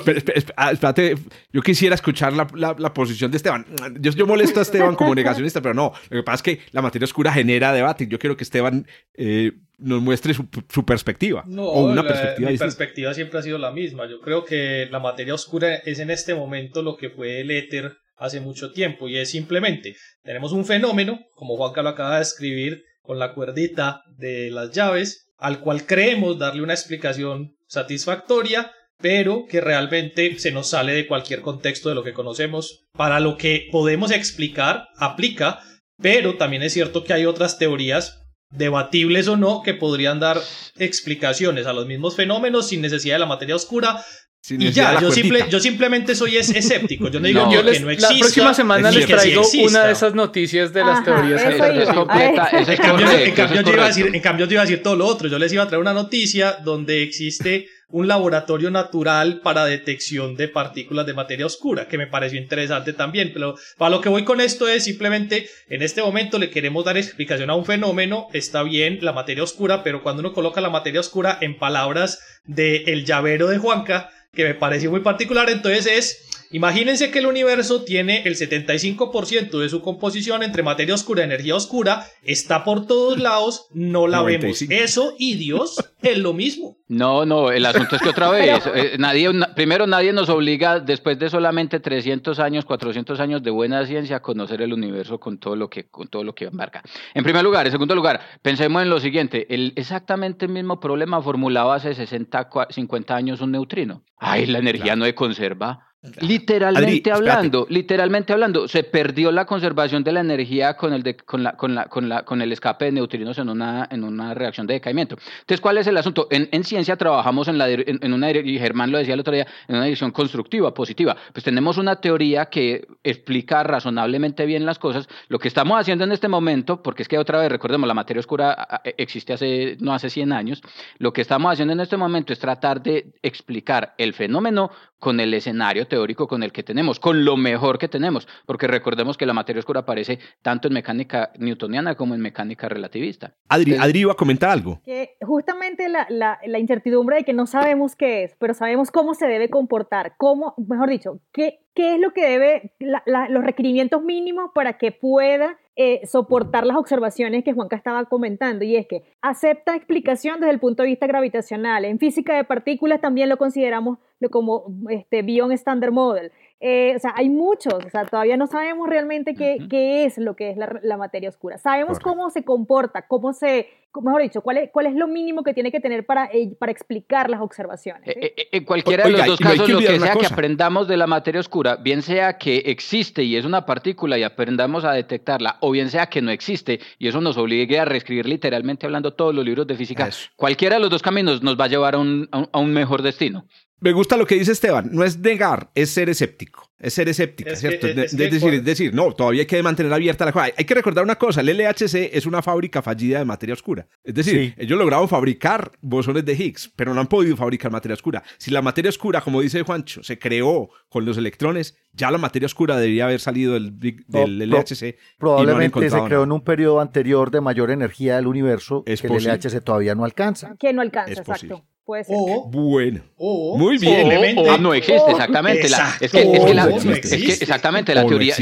ah, espérate, yo quisiera escuchar la, la- la posición de Esteban. Yo, yo molesto a Esteban como negacionista, pero no, lo que pasa es que la materia oscura genera debate. Yo quiero que Esteban eh, nos muestre su, su perspectiva No, o una la- perspectiva mi distinta. perspectiva siempre ha sido la misma. Yo creo que la materia oscura es en este momento lo que fue el éter hace mucho tiempo y es simplemente tenemos un fenómeno, como Juanca lo acaba de escribir, con la cuerdita de las llaves, al cual creemos darle una explicación satisfactoria, pero que realmente se nos sale de cualquier contexto de lo que conocemos. Para lo que podemos explicar, aplica, pero también es cierto que hay otras teorías debatibles o no, que podrían dar explicaciones a los mismos fenómenos sin necesidad de la materia oscura. Sin Y ya, yo, cuerdita. simple, yo simplemente soy es- escéptico. Yo no digo No, que Yo les- no exista. la próxima semana es les traigo que sí una de esas noticias de las Ajá, teorías alternativas. completa, cambio, cambio yo iba a decir, en cambio yo iba a decir todo lo otro. Yo les iba a traer una noticia donde existe un laboratorio natural para detección de partículas de materia oscura, que me pareció interesante también. Pero para lo que voy con esto es simplemente, en este momento le queremos dar explicación a un fenómeno, está bien la materia oscura, pero cuando uno coloca la materia oscura en palabras de el llavero de Juanca, que me pareció muy particular, entonces es Imagínense que el universo tiene el 75% de su composición entre materia oscura y energía oscura, está por todos lados, no la vemos. Eso y Dios es lo mismo. No, no, el asunto es que otra vez, eh, nadie, primero nadie nos obliga, después de solamente 300 años, 400 años de buena ciencia, a conocer el universo con todo lo que, con todo lo que embarca. En primer lugar, en segundo lugar, pensemos en lo siguiente, el, exactamente el mismo problema formulaba hace 60, 50 años un neutrino. Ay, la energía no se conserva. Literalmente hablando, literalmente hablando, se perdió la conservación de la energía con el, de, con la, con la, con la, con el escape de neutrinos en una, en una reacción de decaimiento. Entonces, ¿cuál es el asunto? En, en ciencia trabajamos en, la, en, una, y Germán lo decía el otro día, en una dirección constructiva, positiva. Pues tenemos una teoría que explica razonablemente bien las cosas. Lo que estamos haciendo en este momento, porque es que otra vez, recordemos, la materia oscura existe hace, no hace 100 años, lo que estamos haciendo en este momento es tratar de explicar el fenómeno con el escenario teórico con el que tenemos, con lo mejor que tenemos, porque recordemos que la materia oscura aparece tanto en mecánica newtoniana como en mecánica relativista. Adri, Adri iba a comentar algo. Que justamente la, la, la, incertidumbre de que no sabemos qué es, pero sabemos cómo se debe comportar, cómo, mejor dicho, qué, qué es lo que debe, los requerimientos mínimos para que pueda eh, soportar las observaciones que Juanca estaba comentando, y es que acepta explicación desde el punto de vista gravitacional. En física de partículas también lo consideramos como este, Beyond Standard Model. Eh, o sea, hay muchos, o sea, todavía no sabemos realmente qué, qué es lo que es la, la materia oscura. Sabemos cómo se comporta, cómo se, mejor dicho, cuál es, cuál es lo mínimo que tiene que tener para, eh, para explicar las observaciones. Eh, en cualquiera de los dos casos, lo que sea que aprendamos de la materia oscura, bien sea que existe y es una partícula y aprendamos a detectarla, o bien sea que no existe y eso nos obligue a reescribir literalmente hablando todos los libros de física, cualquiera de los dos caminos nos va a llevar a un, a un mejor destino. Me gusta lo que dice Esteban, no es negar, es ser escéptico. Es ser escéptico, ¿cierto? es, decir, es, decir, no, todavía hay que mantener abierta la cosa. Hay que recordar una cosa, el LHC es una fábrica fallida de materia oscura. Es decir, ellos lograron fabricar bosones de Higgs, pero no han podido fabricar materia oscura. Si la materia oscura, como dice Juancho, se creó con los electrones, ya la materia oscura debería haber salido del, del LHC. probablemente se creó en un periodo anterior de mayor energía del universo que el LHC todavía no alcanza. Que no alcanza, exacto. Puede ser. bueno. Muy bien. no existe, exactamente. es, que, exactamente, la teoría,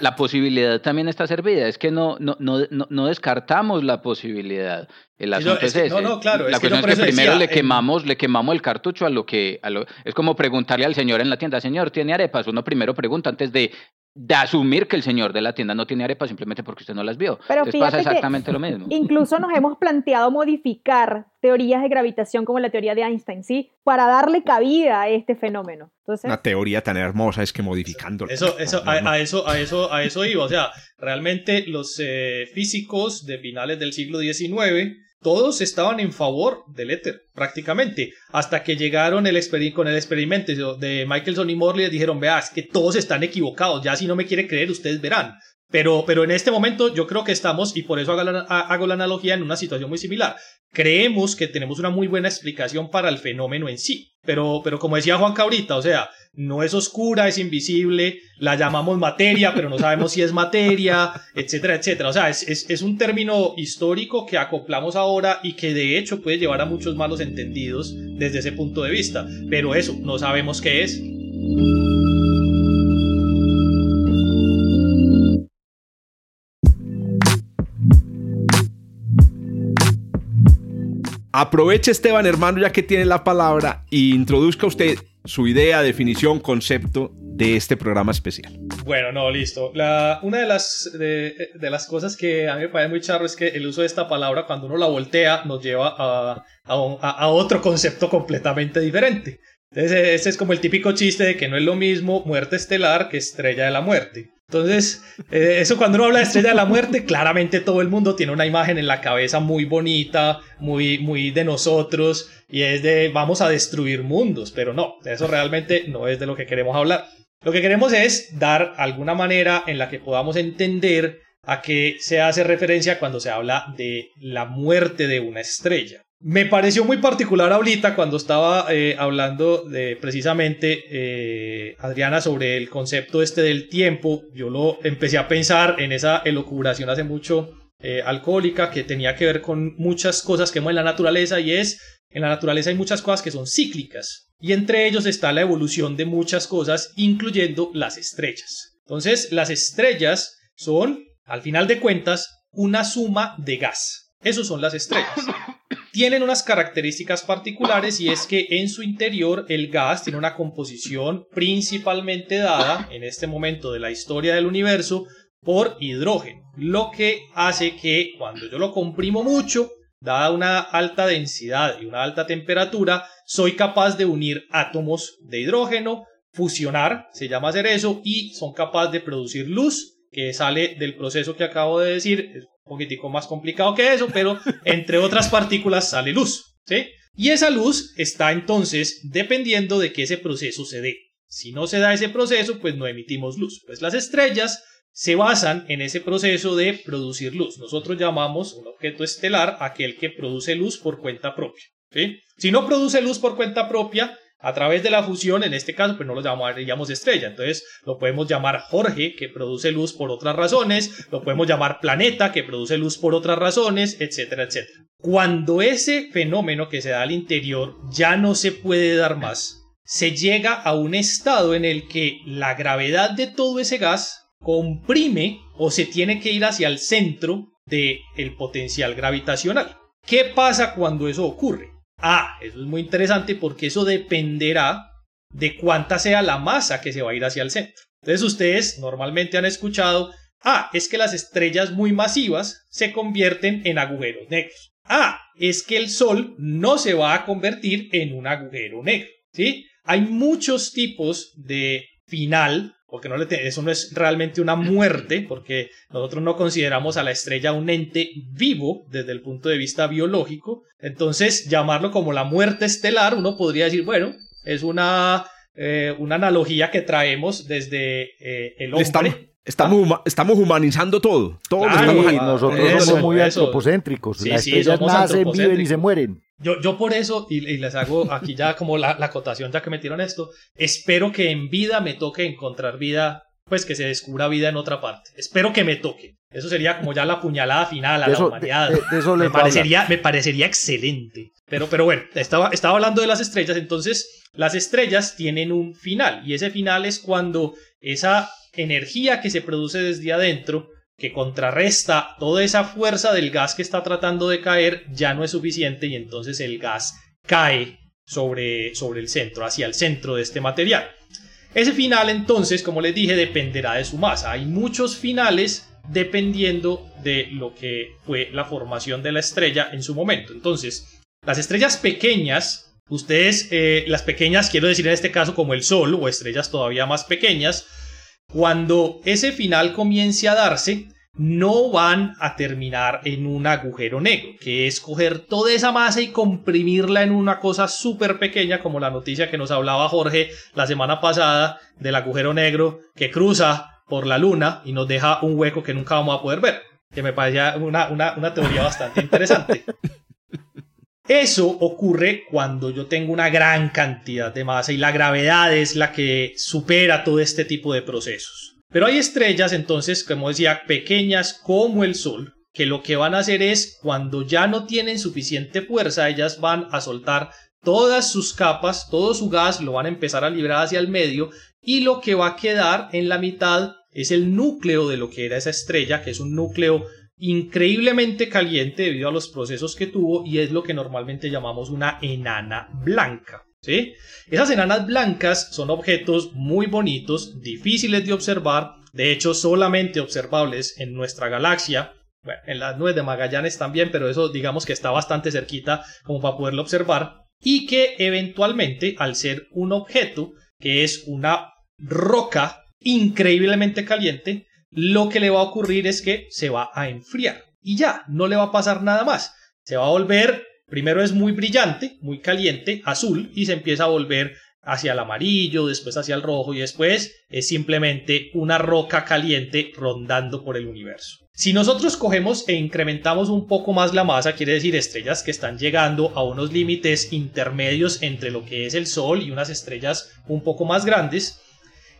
la, posibilidad también está servida. Es que no, no, no, no descartamos la posibilidad. El asunto es, ese. No, claro. La cuestión es que primero le quemamos, le quemamos el cartucho a lo que. A lo, es como preguntarle al señor en la tienda, señor, ¿tiene arepas? Uno primero pregunta antes de de asumir que el señor de la tienda no tiene arepas simplemente porque usted no las vio. Pero pasa exactamente lo mismo. Incluso nos hemos planteado modificar teorías de gravitación como la teoría de Einstein, ¿sí? Para darle cabida a este fenómeno. Entonces, Una teoría tan hermosa es que modificando. Eso, eso, a, eso, a eso, a eso iba. O sea, realmente los eh, físicos de finales del siglo XIX todos estaban en favor del éter, prácticamente, hasta que llegaron el con el experimento de Michelson y Morley dijeron, vea, es que todos están equivocados, ya si no me quiere creer, ustedes verán. Pero, pero en este momento yo creo que estamos, y por eso hago la, hago la analogía, en una situación muy similar. Creemos que tenemos una muy buena explicación para el fenómeno en sí, pero, pero como decía Juan Caurita, o sea, no es oscura, es invisible, la llamamos materia, pero no sabemos si es materia, etcétera, etcétera. O sea, es, es, un término histórico que acoplamos ahora y que de hecho puede llevar a muchos malos entendidos desde ese punto de vista. Pero eso, no sabemos qué es. Aproveche Esteban, hermano, ya que tiene la palabra, e introduzca usted su idea, definición, concepto de este programa especial. Bueno, no, listo. Una de las, de, las cosas que a mí me parece muy charro es que el uso de esta palabra, cuando uno la voltea, nos lleva a, a, otro concepto completamente diferente. Entonces, ese es como el típico chiste de que no es lo mismo muerte estelar que estrella de la muerte. Entonces, eh, eso cuando uno habla de estrella de la muerte, claramente todo el mundo tiene una imagen en la cabeza muy bonita, muy, muy de nosotros, y es de vamos a destruir mundos, pero no, eso realmente no es de lo que queremos hablar. Lo que queremos es dar alguna manera en la que podamos entender a qué se hace referencia cuando se habla de la muerte de una estrella. Me pareció muy particular ahorita cuando estaba eh, hablando de precisamente eh, Adriana sobre el concepto este del tiempo. Yo lo empecé a pensar en esa elucubración hace mucho eh, alcohólica que tenía que ver con muchas cosas que vemos en la naturaleza y es en la naturaleza hay muchas cosas que son cíclicas y entre ellos está la evolución de muchas cosas incluyendo las estrellas. Entonces las estrellas son al final de cuentas una suma de gas. Esos son las estrellas tienen unas características particulares y es que en su interior el gas tiene una composición principalmente dada en este momento de la historia del universo por hidrógeno, lo que hace que cuando yo lo comprimo mucho, dada una alta densidad y una alta temperatura, soy capaz de unir átomos de hidrógeno, fusionar, se llama hacer eso, y son capaces de producir luz que sale del proceso que acabo de decir, un poquitico más complicado que eso, pero entre otras partículas sale luz, ¿sí? Y esa luz está entonces dependiendo de que ese proceso se dé. Si no se da ese proceso, pues no emitimos luz. Pues las estrellas se basan en ese proceso de producir luz. Nosotros llamamos un objeto estelar aquel que produce luz por cuenta propia. ¿sí? Si no produce luz por cuenta propia, a través de la fusión, en este caso, pues no lo llamaríamos estrella. Entonces lo podemos llamar Jorge, que produce luz por otras razones, lo podemos llamar planeta, que produce luz por otras razones, etcétera, etcétera. Cuando ese fenómeno que se da al interior ya no se puede dar más, se llega a un estado en el que la gravedad de todo ese gas comprime o se tiene que ir hacia el centro del el potencial gravitacional. ¿Qué pasa cuando eso ocurre? Ah, eso es muy interesante porque eso dependerá de cuánta sea la masa que se va a ir hacia el centro. Entonces ustedes normalmente han escuchado, ah, es que las estrellas muy masivas se convierten en agujeros negros. Ah, es que el Sol no se va a convertir en un agujero negro. ¿Sí? Hay muchos tipos de final porque no le eso no es realmente una muerte, porque nosotros no consideramos a la estrella un ente vivo desde el punto de vista biológico. Entonces, llamarlo como la muerte estelar, uno podría decir, bueno, es una, eh, una analogía que traemos desde eh, el hombre. Estamos, estamos, humanizando todo. Todos estamos ahí. Nosotros somos muy antropocéntricos. Las estrellas nacen, viven y se mueren. Yo, yo por eso, y, les hago aquí ya como la, la acotación ya que metieron esto, espero que en vida me toque encontrar vida, pues que se descubra vida en otra parte. Espero que me toque. Eso sería como ya la puñalada final a la humanidad. me, parecería, me parecería excelente. Pero, pero bueno, estaba, estaba hablando de las estrellas, entonces las estrellas tienen un final, y ese final es cuando esa energía que se produce desde adentro que contrarresta toda esa fuerza del gas que está tratando de caer, ya no es suficiente y entonces el gas cae sobre, sobre el centro, hacia el centro de este material. Ese final entonces, como les dije, dependerá de su masa. Hay muchos finales dependiendo de lo que fue la formación de la estrella en su momento. Entonces, las estrellas pequeñas, ustedes, eh, las pequeñas, quiero decir en este caso como el Sol o estrellas todavía más pequeñas, cuando ese final comience a darse, no van a terminar en un agujero negro, que es coger toda esa masa y comprimirla en una cosa súper pequeña, como la noticia que nos hablaba Jorge la semana pasada del agujero negro que cruza por la luna y nos deja un hueco que nunca vamos a poder ver, que me parecía una, una, una teoría bastante interesante. Eso ocurre cuando yo tengo una gran cantidad de masa y la gravedad es la que supera todo este tipo de procesos. Pero hay estrellas entonces, como decía, pequeñas como el Sol, que lo que van a hacer es, cuando ya no tienen suficiente fuerza, ellas van a soltar todas sus capas, todo su gas lo van a empezar a liberar hacia el medio y lo que va a quedar en la mitad es el núcleo de lo que era esa estrella, que es un núcleo increíblemente caliente debido a los procesos que tuvo y es lo que normalmente llamamos una enana blanca. ¿sí? Esas enanas blancas son objetos muy bonitos, difíciles de observar, de hecho solamente observables en nuestra galaxia. Bueno, en las nubes de Magallanes también, pero eso digamos que está bastante cerquita como para poderlo observar. Y que eventualmente, al ser un objeto que es una roca increíblemente caliente, lo que le va a ocurrir es que se va a enfriar y ya, no le va a pasar nada más. Se va a volver, primero es muy brillante, muy caliente, azul, y se empieza a volver hacia el amarillo, después hacia el rojo y después es simplemente una roca caliente rondando por el universo. Si nosotros cogemos e incrementamos un poco más la masa, quiere decir estrellas que están llegando a unos límites intermedios entre lo que es el Sol y unas estrellas un poco más grandes,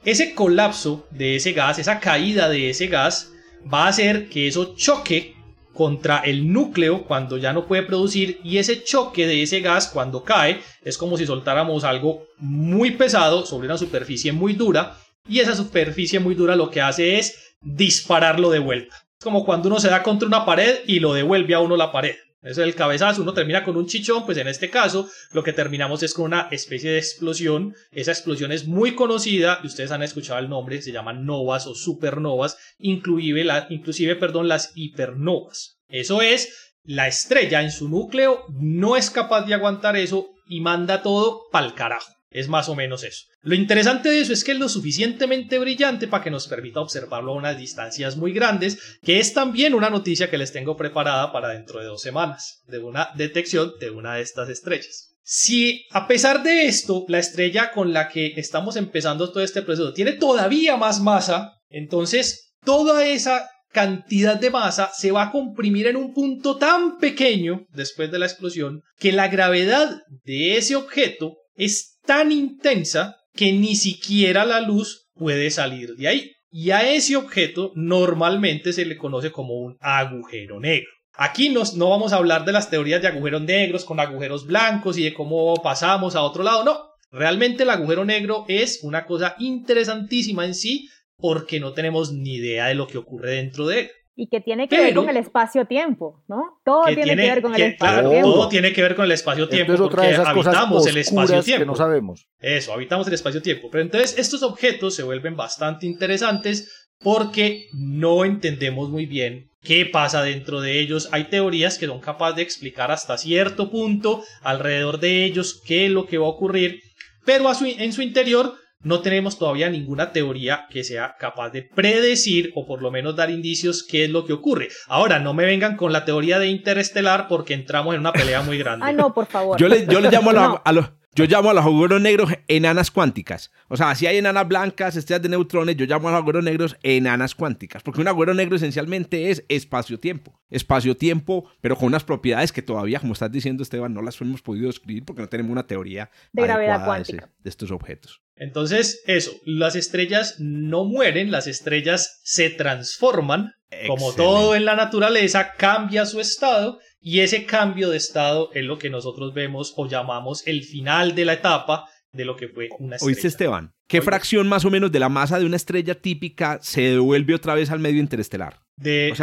ese colapso de ese gas, esa caída de ese gas, va a hacer que eso choque contra el núcleo cuando ya no puede producir y ese choque de ese gas cuando cae es como si soltáramos algo muy pesado sobre una superficie muy dura y esa superficie muy dura lo que hace es dispararlo de vuelta. Es como cuando uno se da contra una pared y lo devuelve a uno la pared. Es el cabezazo, uno termina con un chichón, pues en este caso lo que terminamos es con una especie de explosión. Esa explosión es muy conocida y ustedes han escuchado el nombre, se llaman novas o supernovas, inclusive, inclusive perdón, las hipernovas. Eso es, la estrella en su núcleo no es capaz de aguantar eso y manda todo pa'l carajo. Es más o menos eso. Lo interesante de eso es que es lo suficientemente brillante para que nos permita observarlo a unas distancias muy grandes, que es también una noticia que les tengo preparada para dentro de dos semanas, de una detección de una de estas estrellas. Si a pesar de esto, la estrella con la que estamos empezando todo este proceso tiene todavía más masa, entonces toda esa cantidad de masa se va a comprimir en un punto tan pequeño después de la explosión que la gravedad de ese objeto es tan intensa que ni siquiera la luz puede salir de ahí. Y a ese objeto normalmente se le conoce como un agujero negro. Aquí nos, no vamos a hablar de las teorías de agujeros negros con agujeros blancos y de cómo pasamos a otro lado, no. Realmente el agujero negro es una cosa interesantísima en sí porque no tenemos ni idea de lo que ocurre dentro de él y que tiene que ver con el espacio-tiempo, ¿no? Todo tiene, que ver con el espacio-tiempo. todo tiene que ver con el espacio-tiempo porque habitamos el espacio-tiempo. Que no sabemos. Eso, habitamos el espacio-tiempo. Pero entonces estos objetos se vuelven bastante interesantes porque no entendemos muy bien qué pasa dentro de ellos. Hay teorías que son capaces de explicar hasta cierto punto alrededor de ellos qué es lo que va a ocurrir, pero en su interior no tenemos todavía ninguna teoría que sea capaz de predecir o por lo menos dar indicios qué es lo que ocurre. Ahora, no me vengan con la teoría de interestelar porque entramos en una pelea muy grande. ah, no, por favor. Yo le, yo le llamo a, los... Yo llamo a los agujeros negros enanas cuánticas. O sea, si hay enanas blancas, estrellas de neutrones, yo llamo a los agujeros negros enanas cuánticas. Porque un agujero negro esencialmente es espacio-tiempo. Espacio-tiempo, pero con unas propiedades que todavía, como estás diciendo, Esteban, no las hemos podido describir porque no tenemos una teoría de gravedad cuántica de estos objetos. Entonces, eso, las estrellas no mueren, las estrellas se transforman. Como todo en la naturaleza, cambia su estado y ese cambio de estado es lo que nosotros vemos o llamamos el final de la etapa de lo que fue una estrella. Oíste, Esteban, ¿qué fracción más o menos de la masa de una estrella típica se devuelve otra vez al medio interestelar? De,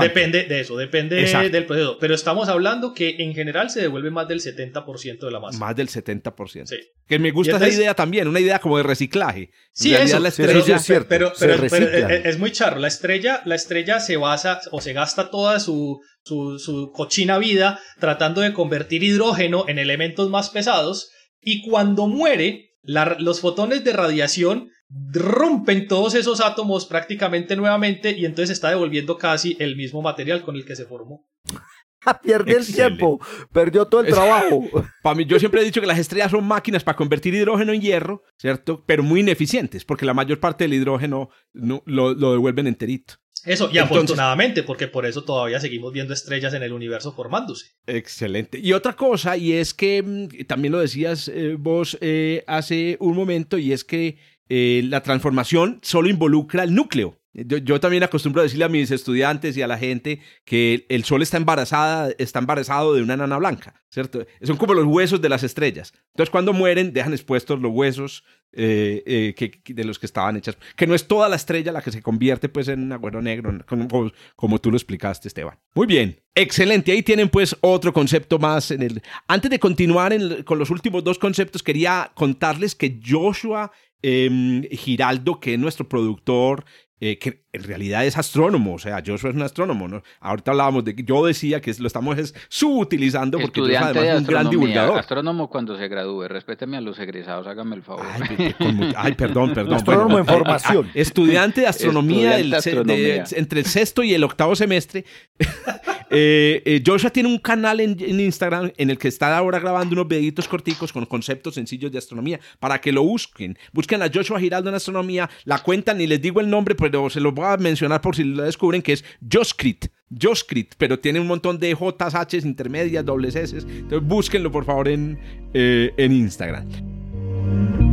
depende de eso, depende del proceso. Pero estamos hablando que en general se devuelve más del 70% de la masa. Más del 70%. Sí. Que me gusta esa idea también, una idea como de reciclaje. Sí, eso, la estrella, es cierto. Pero, es, muy charro. La estrella, la estrella se basa o se gasta toda su, su, su cochina vida tratando de convertir hidrógeno en elementos más pesados. Y cuando muere, los fotones de radiación rompen todos esos átomos prácticamente nuevamente y entonces está devolviendo casi el mismo material con el que se formó. Pierde el tiempo, perdió todo el trabajo. Para mí, yo siempre he dicho que las estrellas son máquinas para convertir hidrógeno en hierro, ¿cierto? Pero muy ineficientes, porque la mayor parte del hidrógeno lo, lo devuelven enterito. Eso, y afortunadamente, porque por eso todavía seguimos viendo estrellas en el universo formándose. Excelente. Y otra cosa, y es que mm, también lo decías eh, vos eh, hace un momento, y es que eh, la transformación solo involucra el núcleo. Yo, también acostumbro a decirle a mis estudiantes y a la gente que el Sol está embarazada, está embarazado de una nana blanca, ¿cierto? Son como los huesos de las estrellas. Entonces, cuando mueren, dejan expuestos los huesos eh, eh, de los que estaban hechas. Que no es toda la estrella la que se convierte pues en un agüero negro, como, tú lo explicaste, Esteban. Muy bien, excelente. Ahí tienen pues otro concepto más en el... Antes de continuar con los últimos dos conceptos, quería contarles que Joshua em, Giraldo, que es nuestro productor eh, que en realidad es astrónomo, o sea, Joshua es un astrónomo, ¿no? Ahorita hablábamos de que yo decía que lo estamos subutilizando porque Joshua además es un gran divulgador. Astrónomo cuando se gradúe, respéteme a los egresados, hágame el favor. Ay, perdón, perdón. Astrónomo en formación. Estudiante de astronomía, entre el sexto y el octavo semestre. Eh, eh, Joshua tiene un canal en, Instagram en el que está ahora grabando unos videitos corticos con conceptos sencillos de astronomía para que lo busquen. Busquen a Joshua Giraldo en astronomía, la cuentan y les digo el nombre, pero se lo voy a mencionar por si lo descubren, que es Joscrit. Joscrit, pero tiene un montón de J, H intermedias, dobles S. Entonces búsquenlo por favor en, eh, en Instagram.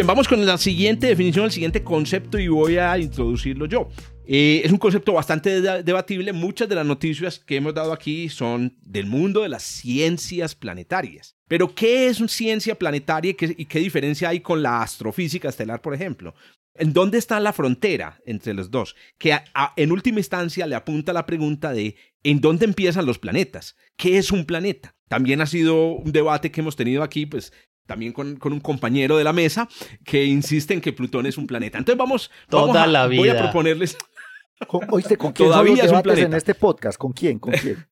Bien, vamos con la siguiente definición, el siguiente concepto y voy a introducirlo yo. Eh, es un concepto bastante debatible. Muchas de las noticias que hemos dado aquí son del mundo de las ciencias planetarias. Pero, ¿qué es una ciencia planetaria y qué, y qué diferencia hay con la astrofísica estelar, por ejemplo? ¿En dónde está la frontera entre los dos? Que en última instancia le apunta la pregunta de ¿en dónde empiezan los planetas? ¿Qué es un planeta? También ha sido un debate que hemos tenido aquí, pues también con, un compañero de la mesa que insiste en que Plutón es un planeta. Entonces vamos, Toda la vida. voy a proponerles. ¿Con, oíste, ¿con quién Todavía son los en este podcast? ¿Con quién? ¿Con quién?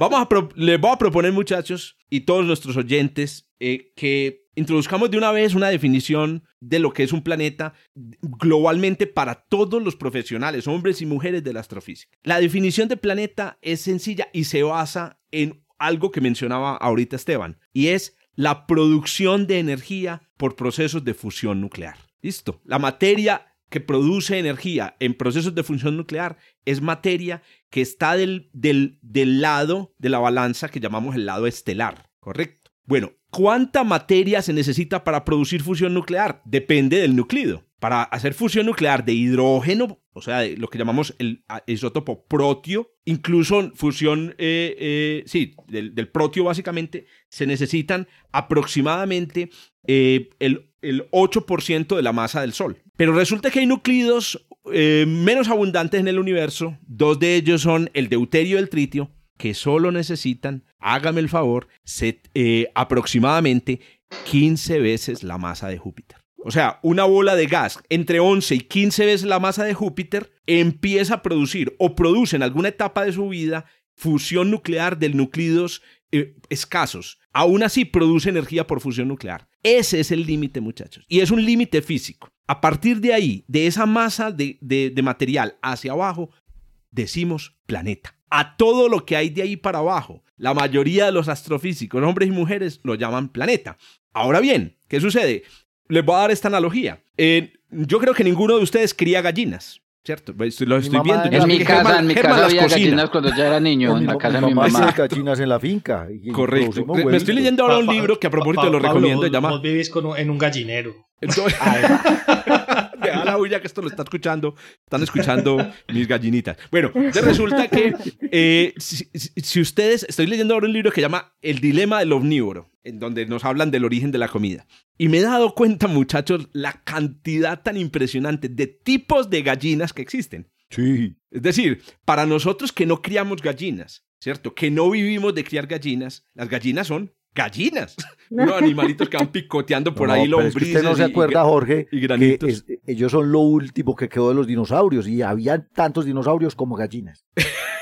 Vamos a les voy a proponer, muchachos, y todos nuestros oyentes, eh, que introduzcamos de una vez una definición de lo que es un planeta globalmente para todos los profesionales, hombres y mujeres de la astrofísica. La definición de planeta es sencilla y se basa en algo que mencionaba ahorita Esteban, y es la producción de energía por procesos de fusión nuclear. Listo. La materia que produce energía en procesos de fusión nuclear es materia que está del, del, del lado de la balanza que llamamos el lado estelar, ¿correcto? Bueno, ¿cuánta materia se necesita para producir fusión nuclear? Depende del núcleo. Para hacer fusión nuclear de hidrógeno, o sea, lo que llamamos el isótopo protio, incluso fusión, eh, eh, sí, del, protio básicamente, se necesitan aproximadamente eh, el, el 8% de la masa del Sol. Pero resulta que hay núcleos menos abundantes en el universo, dos de ellos son el deuterio y el tritio, que solo necesitan, hágame el favor, aproximadamente 15 veces la masa de Júpiter. O sea, una bola de gas entre 11 y 15 veces la masa de Júpiter empieza a producir o produce en alguna etapa de su vida fusión nuclear de núcleos eh, escasos. Aún así produce energía por fusión nuclear. Ese es el límite, muchachos. Y es un límite físico. A partir de ahí, de esa masa de, de material hacia abajo, decimos planeta. A todo lo que hay de ahí para abajo, la mayoría de los astrofísicos, hombres y mujeres, lo llaman planeta. Ahora bien, ¿qué sucede? les voy a dar esta analogía. Eh, yo creo que ninguno de ustedes cría gallinas. ¿Cierto? Lo estoy viendo. En mi casa, en mi casa había gallinas cuando ya era niño, en la casa de mi mamá. gallinas en la finca. Correcto. Me estoy leyendo ahora un libro que a propósito lo recomiendo. Vos, llama... vos vivís en un gallinero. Deja la huella que esto lo está escuchando. Están escuchando mis gallinitas. Bueno, resulta que eh, si, ustedes. Estoy leyendo ahora un libro que llama El dilema del omnívoro, en donde nos hablan del origen de la comida. Y me he dado cuenta, muchachos, la cantidad tan impresionante de tipos de gallinas que existen. Sí. Es decir, para nosotros que no criamos gallinas, ¿cierto? Que no vivimos de criar gallinas, las gallinas son gallinas, unos animalitos que van picoteando por ahí lombrices. usted no se acuerda, Jorge, que ellos son lo último que quedó de los dinosaurios y había tantos dinosaurios como gallinas.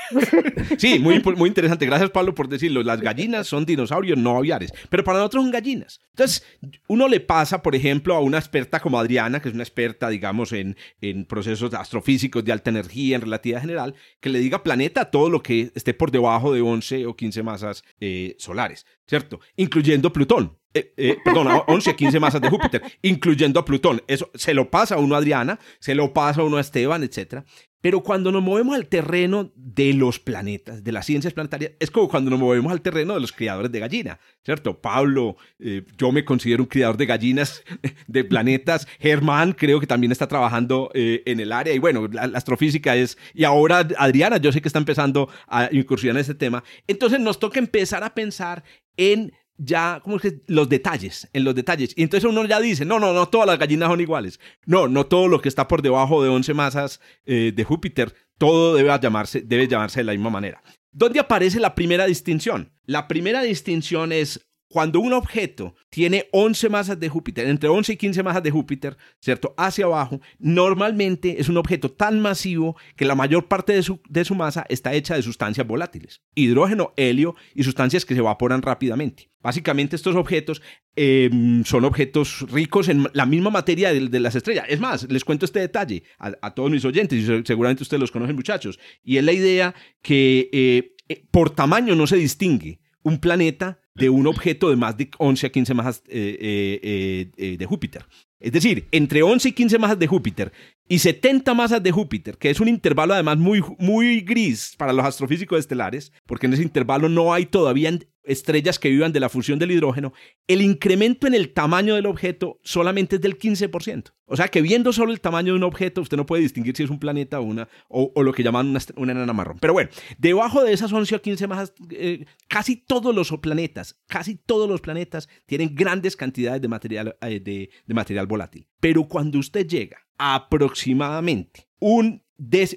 sí, muy, muy interesante. Gracias, Pablo, por decirlo. Las gallinas son dinosaurios no aviares, pero para nosotros son gallinas. Entonces, uno le pasa, por ejemplo, a una experta como Adriana, que es una experta, digamos, en, en procesos astrofísicos de alta energía, en relatividad general, que le diga planeta a todo lo que esté por debajo de 11 o 15 masas eh, solares. ¿cierto? Incluyendo Plutón. Eh, eh, perdón, 11, 15 masas de Júpiter, incluyendo a Plutón. Eso se lo pasa a uno a Adriana, se lo pasa a uno a Esteban, etc. Pero cuando nos movemos al terreno de los planetas, de las ciencias planetarias, es como cuando nos movemos al terreno de los criadores de gallina, ¿cierto? Pablo, eh, yo me considero un criador de gallinas, de planetas. Germán creo que también está trabajando en el área. Y bueno, la, la, astrofísica es... Y ahora Adriana, yo sé que está empezando a incursionar en este tema. Entonces nos toca empezar a pensar en ya, ¿cómo es que? Los detalles, en los detalles. Y entonces uno ya dice, no, no, no todas las gallinas son iguales. No, no todo lo que está por debajo de 11 masas eh, de Júpiter, todo debe llamarse, debe llamarse de la misma manera. ¿Dónde aparece la primera distinción? La primera distinción es cuando un objeto tiene 11 masas de Júpiter, entre 11 y 15 masas de Júpiter, ¿cierto? Hacia abajo, normalmente es un objeto tan masivo que la mayor parte de su, de su masa está hecha de sustancias volátiles, hidrógeno, helio y sustancias que se evaporan rápidamente. Básicamente estos objetos em, son objetos ricos en la misma materia de, las estrellas. Es más, les cuento este detalle a, todos mis oyentes y seguramente ustedes los conocen muchachos. Y es la idea que eh, eh, por tamaño no se distingue un planeta de un objeto de más de 11 a 15 masas eh, de Júpiter. Es decir, entre 11 y 15 masas de Júpiter y 70 masas de Júpiter, que es un intervalo además muy, muy gris para los astrofísicos estelares, porque en ese intervalo no hay todavía estrellas que vivan de la fusión del hidrógeno, el incremento en el tamaño del objeto solamente es del 15%. O sea que viendo solo el tamaño de un objeto, usted no puede distinguir si es un planeta o, una, o, lo que llaman una, enana marrón. Pero bueno, debajo de esas 11 o 15 masas, eh, casi todos los planetas, casi todos los planetas tienen grandes cantidades de material, eh, de, material volátil. Pero cuando usted llega a aproximadamente un,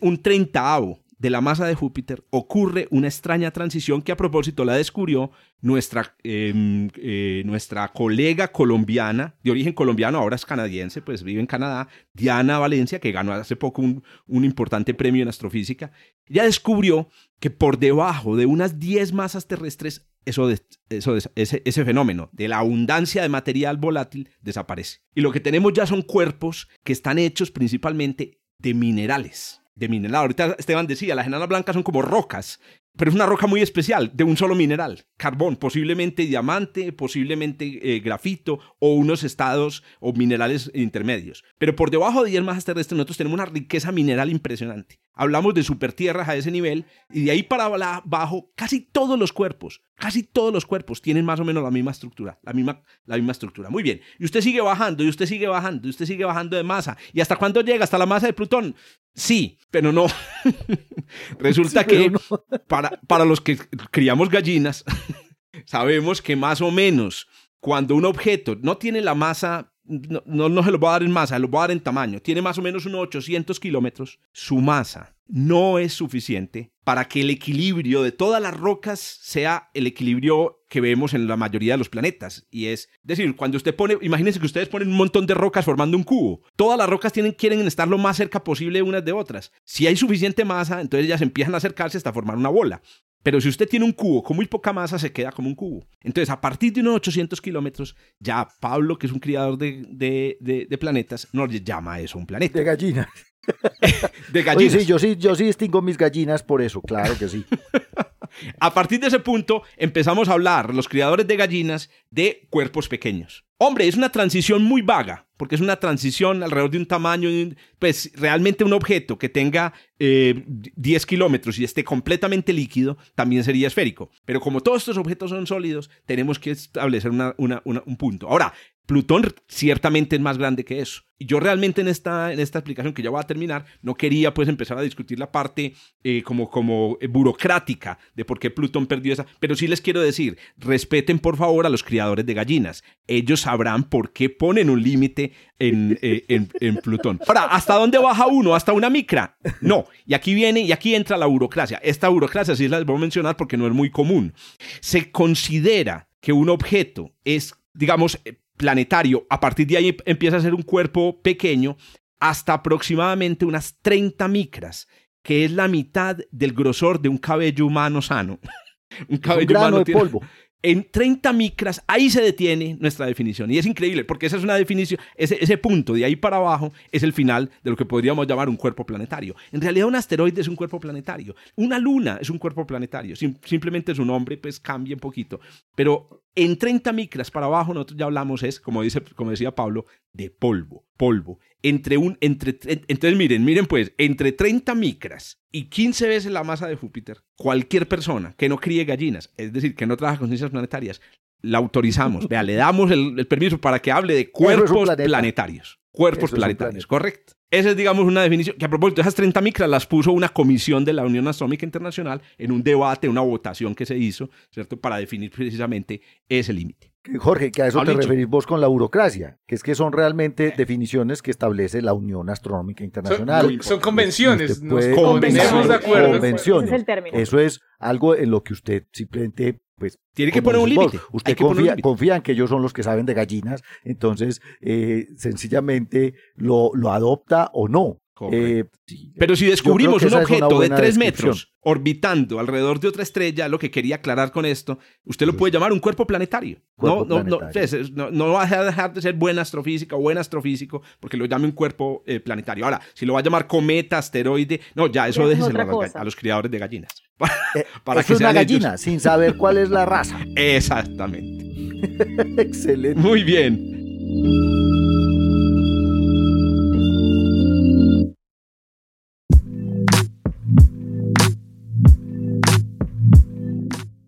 un treintaavo de la masa de Júpiter ocurre una extraña transición que a propósito la descubrió nuestra, em, eh, nuestra colega colombiana, de origen colombiano, ahora es canadiense, pues vive en Canadá, Diana Valencia, que ganó hace poco un, un importante premio en astrofísica. Ella descubrió que por debajo de unas 10 masas terrestres, eso, eso ese, ese fenómeno de la abundancia de material volátil desaparece. Y lo que tenemos ya son cuerpos que están hechos principalmente de minerales de mineral. Ahorita Esteban decía, las enanas blancas son como rocas, pero es una roca muy especial, de un solo mineral, carbón, posiblemente diamante, posiblemente eh, grafito o unos estados o minerales intermedios. Pero por debajo de 10 masas terrestres nosotros tenemos una riqueza mineral impresionante. Hablamos de supertierras a ese nivel y de ahí para abajo casi todos los cuerpos, casi todos los cuerpos tienen más o menos la misma estructura, la misma, la misma estructura. Muy bien, y usted sigue bajando, y usted sigue bajando, y usted sigue bajando de masa. ¿Y hasta cuándo llega? ¿Hasta la masa de Plutón? Sí, pero no. Resulta que para, para los que criamos gallinas, sabemos que más o menos cuando un objeto no tiene la masa no, no, se lo voy a dar en masa, se lo voy a dar en tamaño. Tiene más o menos unos 800 kilómetros. Su masa no es suficiente para que el equilibrio de todas las rocas sea el equilibrio que vemos en la mayoría de los planetas. Y es decir, cuando usted pone, imagínense que ustedes ponen un montón de rocas formando un cubo. Todas las rocas tienen, quieren estar lo más cerca posible unas de otras. Si hay suficiente masa, entonces ellas empiezan a acercarse hasta formar una bola. Pero si usted tiene un cubo con muy poca masa, se queda como un cubo. Entonces, a partir de unos 800 kilómetros, ya Pablo, que es un criador de, de, de, planetas, no le llama eso un planeta. De gallinas. de gallinas. sí, yo sí, yo sí distingo mis gallinas por eso, claro que sí. a partir de ese punto, empezamos a hablar, los criadores de gallinas, de cuerpos pequeños. Hombre, es una transición muy vaga, porque es una transición alrededor de un tamaño, pues realmente un objeto que tenga 10 eh, kilómetros y esté completamente líquido, también sería esférico. Pero como todos estos objetos son sólidos, tenemos que establecer un punto. Ahora, Plutón ciertamente es más grande que eso. Y yo realmente en esta, en esta explicación que ya voy a terminar, no quería pues empezar a discutir la parte eh, como, como eh, burocrática de por qué Plutón perdió esa, pero sí les quiero decir, respeten por favor a los criadores de gallinas. Ellos sabrán por qué ponen un límite en, eh, en, en, Plutón. Ahora, ¿hasta dónde baja uno? ¿Hasta una micra? No. Y aquí viene, y aquí entra la burocracia. Esta burocracia sí la voy a mencionar porque no es muy común. Se considera que un objeto es digamos, planetario, a partir de ahí empieza a ser un cuerpo pequeño hasta aproximadamente unas 30 micras, que es la mitad del grosor de un cabello humano sano. un cabello humano de polvo. En 30 micras, ahí se detiene nuestra definición. Y es increíble, porque esa es una definición, ese, ese, punto de ahí para abajo es el final de lo que podríamos llamar un cuerpo planetario. En realidad, un asteroide es un cuerpo planetario. Una luna es un cuerpo planetario. simplemente su nombre pues cambia un poquito. Pero en 30 micras para abajo, nosotros ya hablamos, es, como, dice, como decía Pablo, de polvo, polvo. Entre un, entre, entonces miren, miren pues, entre 30 micras y 15 veces la masa de Júpiter, cualquier persona que no críe gallinas, es decir, que no trabaja con ciencias planetarias, la autorizamos, vea, le damos el, permiso para que hable de cuerpos planetarios. Cuerpos planetarios, correcto. Esa es, digamos, una definición que a propósito, esas 30 micras las puso una comisión de la Unión Astronómica Internacional en un debate, una votación que se hizo, ¿cierto?, para definir precisamente ese límite. Jorge, que a eso te referís vos con la burocracia, que es que son realmente definiciones que establece la Unión Astronómica Internacional. Son, convenciones, nos convenciones de acuerdo. Convenciones. Es el término. Eso es algo en lo que usted simplemente pues Tiene que poner un límite. Usted un confía, confía en que ellos son los que saben de gallinas, entonces eh, sencillamente lo, lo adopta o no. Eh, sí, Pero si descubrimos un objeto de buena 3 descripción. metros orbitando alrededor de otra estrella, lo que quería aclarar con esto, usted lo puede llamar un cuerpo planetario. Cuerpo no, no, no, planetario. es- es- no, no va a dejar de ser buena astrofísica o buen astrofísico porque lo llame un cuerpo eh, planetario. Ahora, si lo va a llamar cometa, asteroide, no, ya eso Eso es déjeselo a los, a criadores de gallinas. Eh, Para eso que es una ellos. gallina, sin saber cuál es la raza. Exactamente. Excelente. Muy bien.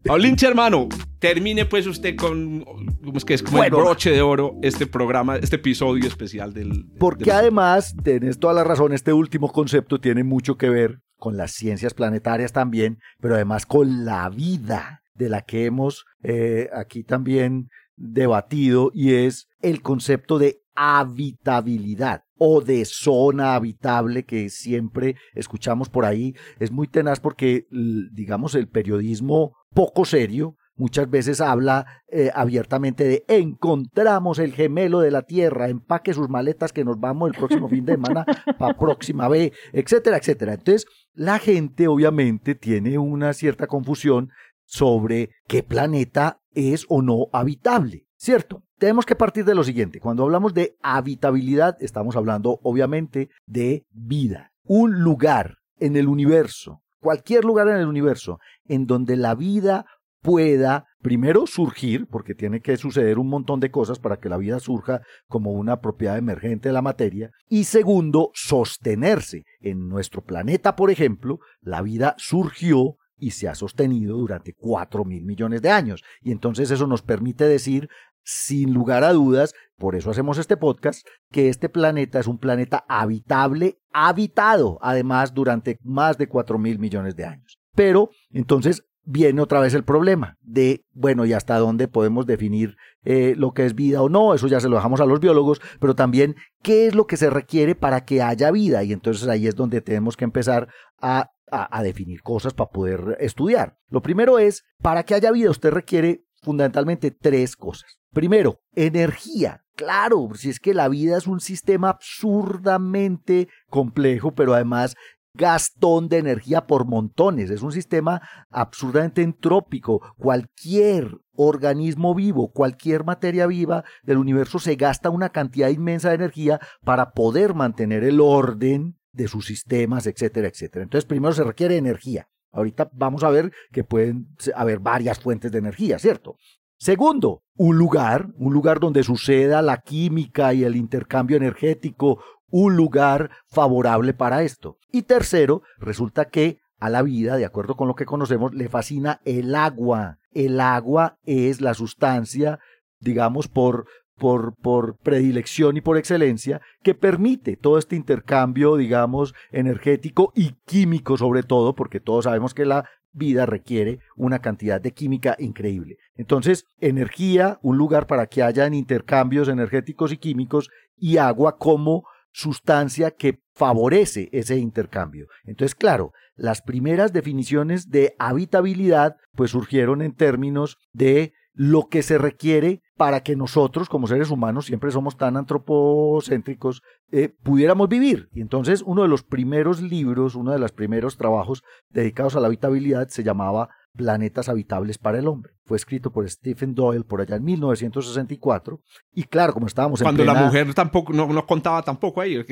Paulinche, hermano, termine pues usted con, ¿cómo es que es? Como Bueno. el broche de oro este programa, este episodio especial del... Porque del- además, tenés toda la razón, este último concepto tiene mucho que ver con las ciencias planetarias también, pero además con la vida de la que hemos eh, aquí también debatido y es el concepto de habitabilidad o de zona habitable que siempre escuchamos por ahí. Es muy tenaz porque, digamos, el periodismo poco serio muchas veces habla eh, abiertamente de encontramos el gemelo de la Tierra, empaque sus maletas que nos vamos el próximo fin de semana para próxima vez, etcétera, etcétera. Entonces, la gente obviamente tiene una cierta confusión sobre qué planeta es o no habitable, ¿cierto? Tenemos que partir de lo siguiente. Cuando hablamos de habitabilidad, estamos hablando obviamente de vida. Un lugar en el universo, cualquier lugar en el universo, en donde la vida pueda primero surgir, porque tiene que suceder un montón de cosas para que la vida surja como una propiedad emergente de la materia, y segundo, sostenerse. En nuestro planeta, por ejemplo, la vida surgió y se ha sostenido durante 4 mil millones de años. Y entonces eso nos permite decir, sin lugar a dudas, por eso hacemos este podcast, que este planeta es un planeta habitable, habitado, además, durante más de 4 mil millones de años. Pero entonces viene otra vez el problema de, bueno, y hasta dónde podemos definir eh, lo que es vida o no, eso ya se lo dejamos a los biólogos, pero también qué es lo que se requiere para que haya vida. Y entonces ahí es donde tenemos que empezar a, a, a definir cosas para poder estudiar. Lo primero es, para que haya vida usted requiere fundamentalmente tres cosas. Primero, energía. Claro, si es que la vida es un sistema absurdamente complejo, pero además gastón de energía por montones. Es un sistema absurdamente entrópico. Cualquier organismo vivo, cualquier materia viva del universo se gasta una cantidad inmensa de energía para poder mantener el orden de sus sistemas, etcétera, etcétera. Entonces, primero se requiere energía. Ahorita vamos a ver que pueden haber varias fuentes de energía, ¿cierto? Segundo, un lugar, un lugar donde suceda la química y el intercambio energético, un lugar favorable para esto. Y tercero, resulta que a la vida, de acuerdo con lo que conocemos, le fascina el agua. El agua es la sustancia, digamos, por, por, por predilección y por excelencia, que permite todo este intercambio, digamos, energético y químico sobre todo, porque todos sabemos que la vida requiere una cantidad de química increíble. Entonces, energía, un lugar para que hayan intercambios energéticos y químicos, y agua como sustancia que favorece ese intercambio. Entonces, claro, las primeras definiciones de habitabilidad pues surgieron en términos de lo que se requiere para que nosotros como seres humanos, siempre somos tan antropocéntricos, eh, pudiéramos vivir. Y entonces uno de los primeros libros, uno de los primeros trabajos dedicados a la habitabilidad se llamaba Planetas habitables para el hombre. Fue escrito por Stephen Doyle por allá en 1964. Y claro, como estábamos en Cuando la mujer tampoco, no, no contaba tampoco ahí.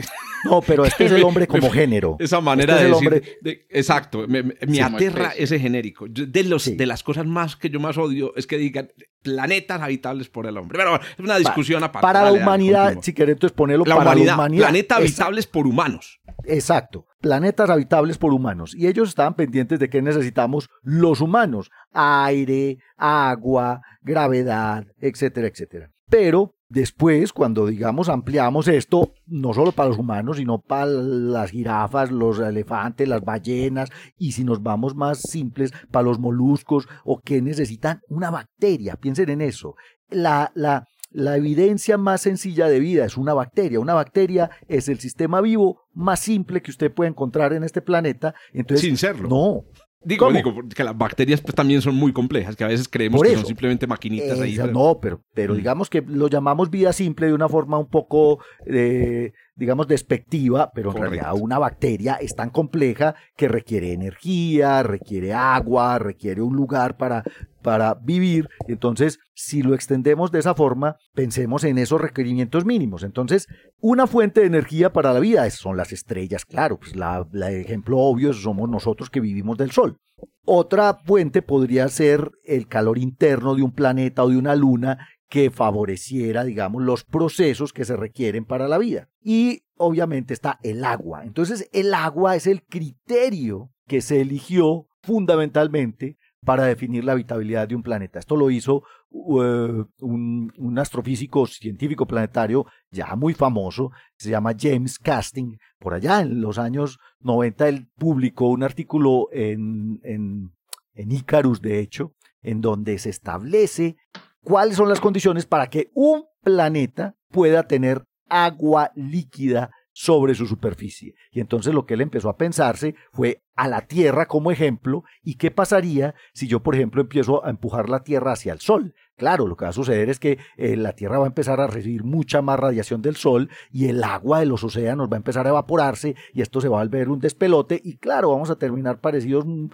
No, pero este es el hombre como género. Esa manera Este de es el decir. hombre- de- exacto. Me, me- me Sí, muy aterra ese genérico. Yo- de, los, Sí. de las cosas más que yo más odio es que digan planetas habitables por el hombre. Pero bueno, es una discusión aparte. Para la dale, humanidad, si querés, entonces ponerlo la para humanidad, la humanidad. Planetas habitables por humanos. Exacto, planetas habitables por humanos. Y ellos estaban pendientes de que necesitamos los humanos, aire, agua, gravedad, etcétera, etcétera. Pero después, cuando digamos ampliamos esto, no solo para los humanos, sino para las jirafas, los elefantes, las ballenas, y si nos vamos más simples, para los moluscos, o que necesitan una bacteria, piensen en eso. La, la, la evidencia más sencilla de vida es una bacteria. Una bacteria es el sistema vivo más simple que usted puede encontrar en este planeta. Entonces, Sin serlo. no, Digo, que las bacterias pues, también son muy complejas, que a veces creemos Por que eso. son simplemente maquinitas ahí. Esa- pero- no, pero, pero Mm. digamos que lo llamamos vida simple de una forma un poco, eh, digamos, despectiva, pero en Correcto. realidad una bacteria es tan compleja que requiere energía, requiere agua, requiere un lugar para, para vivir. Entonces, si lo extendemos de esa forma, pensemos en esos requerimientos mínimos. Entonces, una fuente de energía para la vida son las estrellas, claro, pues la ejemplo obvio somos nosotros que vivimos del Sol. Otra fuente podría ser el calor interno de un planeta o de una luna que favoreciera, digamos, los procesos que se requieren para la vida. Y obviamente está el agua. Entonces, el agua es el criterio que se eligió fundamentalmente para definir la habitabilidad de un planeta. Esto lo hizo un, un astrofísico científico planetario ya muy famoso, se llama James Casting. Por allá en los años 90 él publicó un artículo en, en, en Icarus, de hecho, en donde se establece cuáles son las condiciones para que un planeta pueda tener agua líquida sobre su superficie. Y entonces lo que él empezó a pensarse fue a la Tierra como ejemplo y qué pasaría si yo, por ejemplo, empiezo a empujar la Tierra hacia el Sol. Claro, lo que va a suceder es que eh, la Tierra va a empezar a recibir mucha más radiación del Sol y el agua de los océanos va a empezar a evaporarse y esto se va a volver un despelote y claro, vamos a terminar parecidos, mm,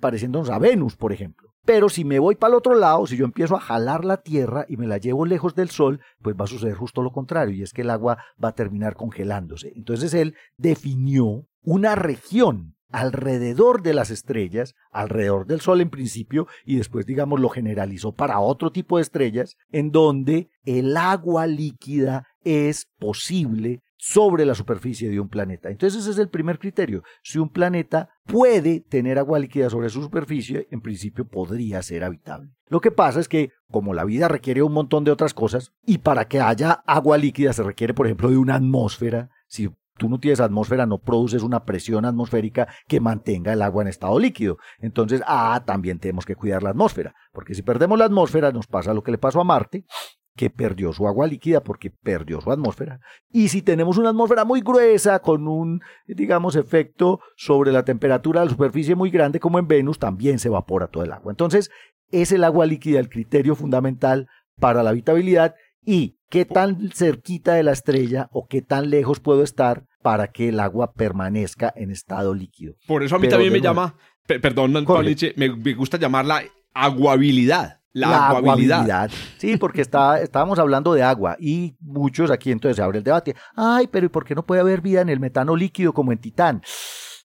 pareciéndonos a Venus, por ejemplo. Pero si me voy para el otro lado, si yo empiezo a jalar la Tierra y me la llevo lejos del Sol, pues va a suceder justo lo contrario, y es que el agua va a terminar congelándose. Entonces él definió una región alrededor de las estrellas, alrededor del Sol en principio, y después, digamos, lo generalizó para otro tipo de estrellas, en donde el agua líquida es posible sobre la superficie de un planeta. Entonces ese es el primer criterio. Si un planeta puede tener agua líquida sobre su superficie, en principio podría ser habitable. Lo que pasa es que como la vida requiere un montón de otras cosas, y para que haya agua líquida se requiere, por ejemplo, de una atmósfera, si tú no tienes atmósfera, no produces una presión atmosférica que mantenga el agua en estado líquido. Entonces, ah, también tenemos que cuidar la atmósfera, porque si perdemos la atmósfera nos pasa lo que le pasó a Marte, que perdió su agua líquida porque perdió su atmósfera. Y si tenemos una atmósfera muy gruesa, con un, digamos, efecto sobre la temperatura de la superficie muy grande, como en Venus, también se evapora todo el agua. Entonces, es el agua líquida el criterio fundamental para la habitabilidad y qué tan cerquita de la estrella o qué tan lejos puedo estar para que el agua permanezca en estado líquido. Por eso a mí Pero también me llama, pe- perdón, me gusta llamarla aguabilidad. La, aguabilidad. Sí, porque está, estábamos hablando de agua y muchos aquí entonces se abre el debate. Ay, pero ¿y por qué no puede haber vida en el metano líquido como en Titán?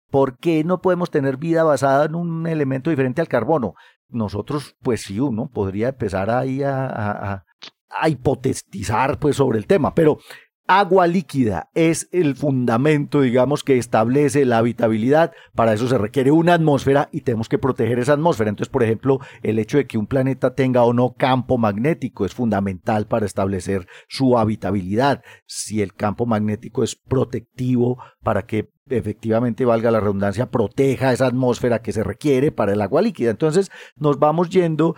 ¿Por qué no podemos tener vida basada en un elemento diferente al carbono? Nosotros, pues sí, uno podría empezar ahí a, a, a- a hipotetizar pues, sobre el tema, pero agua líquida es el fundamento, digamos, que establece la habitabilidad. Para eso se requiere una atmósfera y tenemos que proteger esa atmósfera. Entonces, por ejemplo, el hecho de que un planeta tenga o no campo magnético es fundamental para establecer su habitabilidad. Si el campo magnético es protectivo para que efectivamente valga la redundancia, proteja esa atmósfera que se requiere para el agua líquida. Entonces nos vamos yendo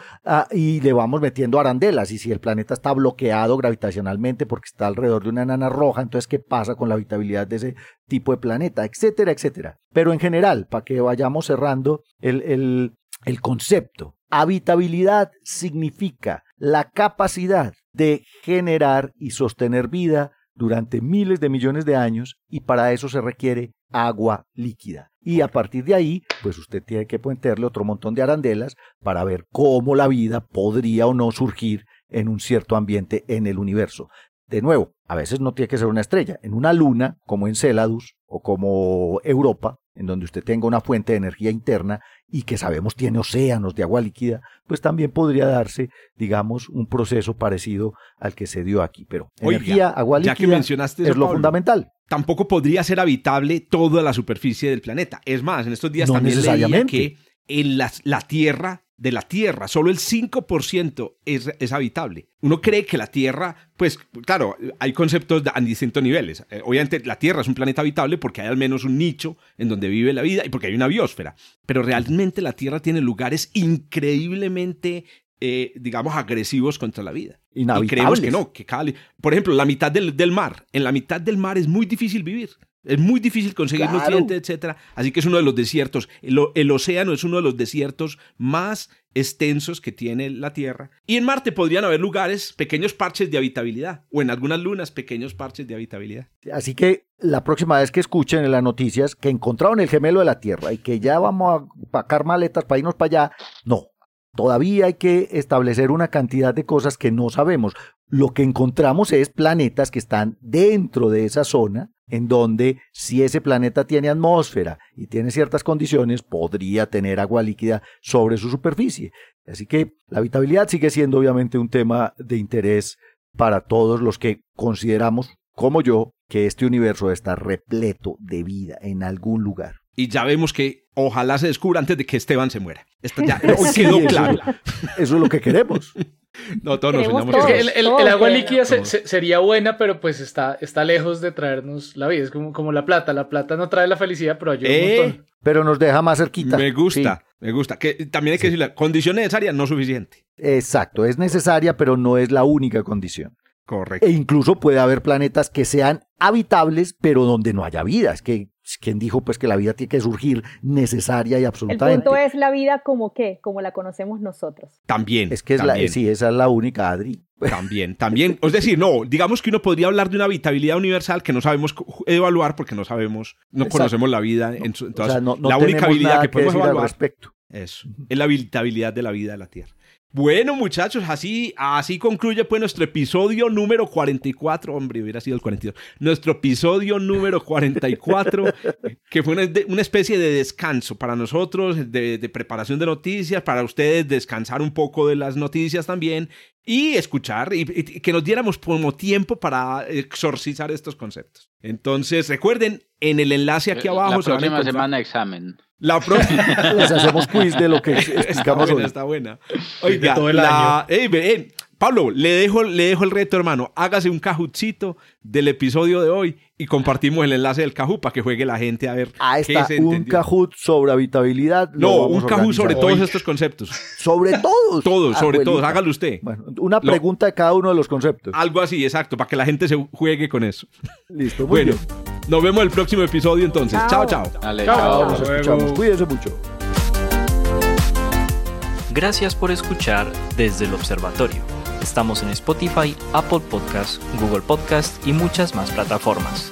y le vamos metiendo arandelas. Y si el planeta está bloqueado gravitacionalmente porque está alrededor de una enana roja, entonces ¿qué pasa con la habitabilidad de ese tipo de planeta? Etcétera, etcétera. Pero en general, para que vayamos cerrando el, el concepto, habitabilidad significa la capacidad de generar y sostener vida durante miles de millones de años y para eso se requiere agua líquida. Y a partir de ahí, pues usted tiene que ponerle otro montón de arandelas para ver cómo la vida podría o no surgir en un cierto ambiente en el universo. De nuevo, a veces no tiene que ser una estrella. En una luna, como en Céladus o como Europa, en donde usted tenga una fuente de energía interna y que sabemos tiene océanos de agua líquida, pues también podría darse, digamos, un proceso parecido al que se dio aquí. Pero Oiga, energía, agua ya que líquida mencionaste es lo Pablo, fundamental. Tampoco podría ser habitable toda la superficie del planeta. Es más, en estos días No también leía que en la, la Tierra, de la Tierra, solo el 5% es, es habitable. Uno cree que la Tierra, pues claro, hay conceptos a distintos niveles. Eh, obviamente la Tierra es un planeta habitable porque hay al menos un nicho en donde vive la vida y porque hay una biosfera. Pero realmente la Tierra tiene lugares increíblemente... eh, digamos, agresivos contra la vida. Y creemos Inhabitables. que no, que cada... Por ejemplo, la mitad del, del mar. En la mitad del mar es muy difícil vivir. Es muy difícil conseguir Claro. nutrientes, etcétera. Así que es uno de los desiertos. El, el océano es uno de los desiertos más extensos que tiene la Tierra. Y en Marte podrían haber lugares, pequeños parches de habitabilidad. O en algunas lunas, pequeños parches de habitabilidad. Así que la próxima vez que escuchen en las noticias que encontraron el gemelo de la Tierra y que ya vamos a pacar maletas para irnos para allá, no. Todavía hay que establecer una cantidad de cosas que no sabemos. Lo que encontramos es planetas que están dentro de esa zona, en donde si ese planeta tiene atmósfera y tiene ciertas condiciones, podría tener agua líquida sobre su superficie. Así que la habitabilidad sigue siendo obviamente un tema de interés para todos los que consideramos, como yo, que este universo está repleto de vida en algún lugar. Y ya vemos que ojalá se descubra antes de que Esteban se muera. Esto ya hoy Sí, quedó eso- claro. Eso es lo que queremos. No, todos nos soñamos todos. que el, el- Todos el agua líquida se- se- sería buena, pero pues está, está lejos de traernos la vida. Es como, como la plata. La plata no trae la felicidad, pero ayuda Eh, un montón. Pero nos deja más cerquita. Me gusta, Sí, me gusta. Que también hay que decir la condición necesaria no suficiente. exacto, es necesaria, pero no es la única condición. Correcto. E incluso puede haber planetas que sean habitables, pero donde no haya vida. Es que, ¿quién dijo pues que la vida tiene que surgir necesaria y El absolutamente? punto es la vida como qué, como la conocemos nosotros. También. Es que es la, sí, esa es la única, Adri. También, también. Es decir, no, digamos que uno podría hablar de una habitabilidad universal que no sabemos evaluar porque no sabemos, no Exacto. conocemos la vida. O entonces, sea, no, no la única habilidad que podemos evaluar respecto. Eso, es la habitabilidad de la vida de la Tierra. Bueno, muchachos, así, así concluye pues nuestro episodio número 44. Hombre, hubiera sido el 42. Nuestro episodio número 44, que fue una, especie de descanso para nosotros, de, de preparación de noticias, para ustedes descansar un poco de las noticias también y escuchar y, y que nos diéramos como tiempo para exorcizar estos conceptos. Entonces, recuerden, en el enlace aquí abajo la se van a próxima semana examen. La próxima... Les hacemos quiz de lo que Está explicamos buena, hoy. está buena. de Oiga, todo el la- Ey, ven, Pablo, le dejo, le dejo el reto, hermano. Hágase un cajucito del episodio de hoy y compartimos el enlace del cajú para que juegue la gente a ver Ah, qué está se un. Kahoot sobre habitabilidad. lo No, un cajú sobre todos Hoy. estos conceptos. Sobre todos. Todos, sobre Abuelita. todos. Hágalo usted. Bueno, una Lo- pregunta de cada uno de los conceptos. Algo así, exacto, para que la gente se juegue con eso. Listo, muy Bueno, bien. Nos vemos el próximo episodio entonces. Chao, Chao. chao. Dale, Chao. chao. Nos luego. escuchamos. Cuídense mucho. Gracias por escuchar desde el observatorio. Estamos en Spotify, Apple Podcast, Google Podcast y muchas más plataformas.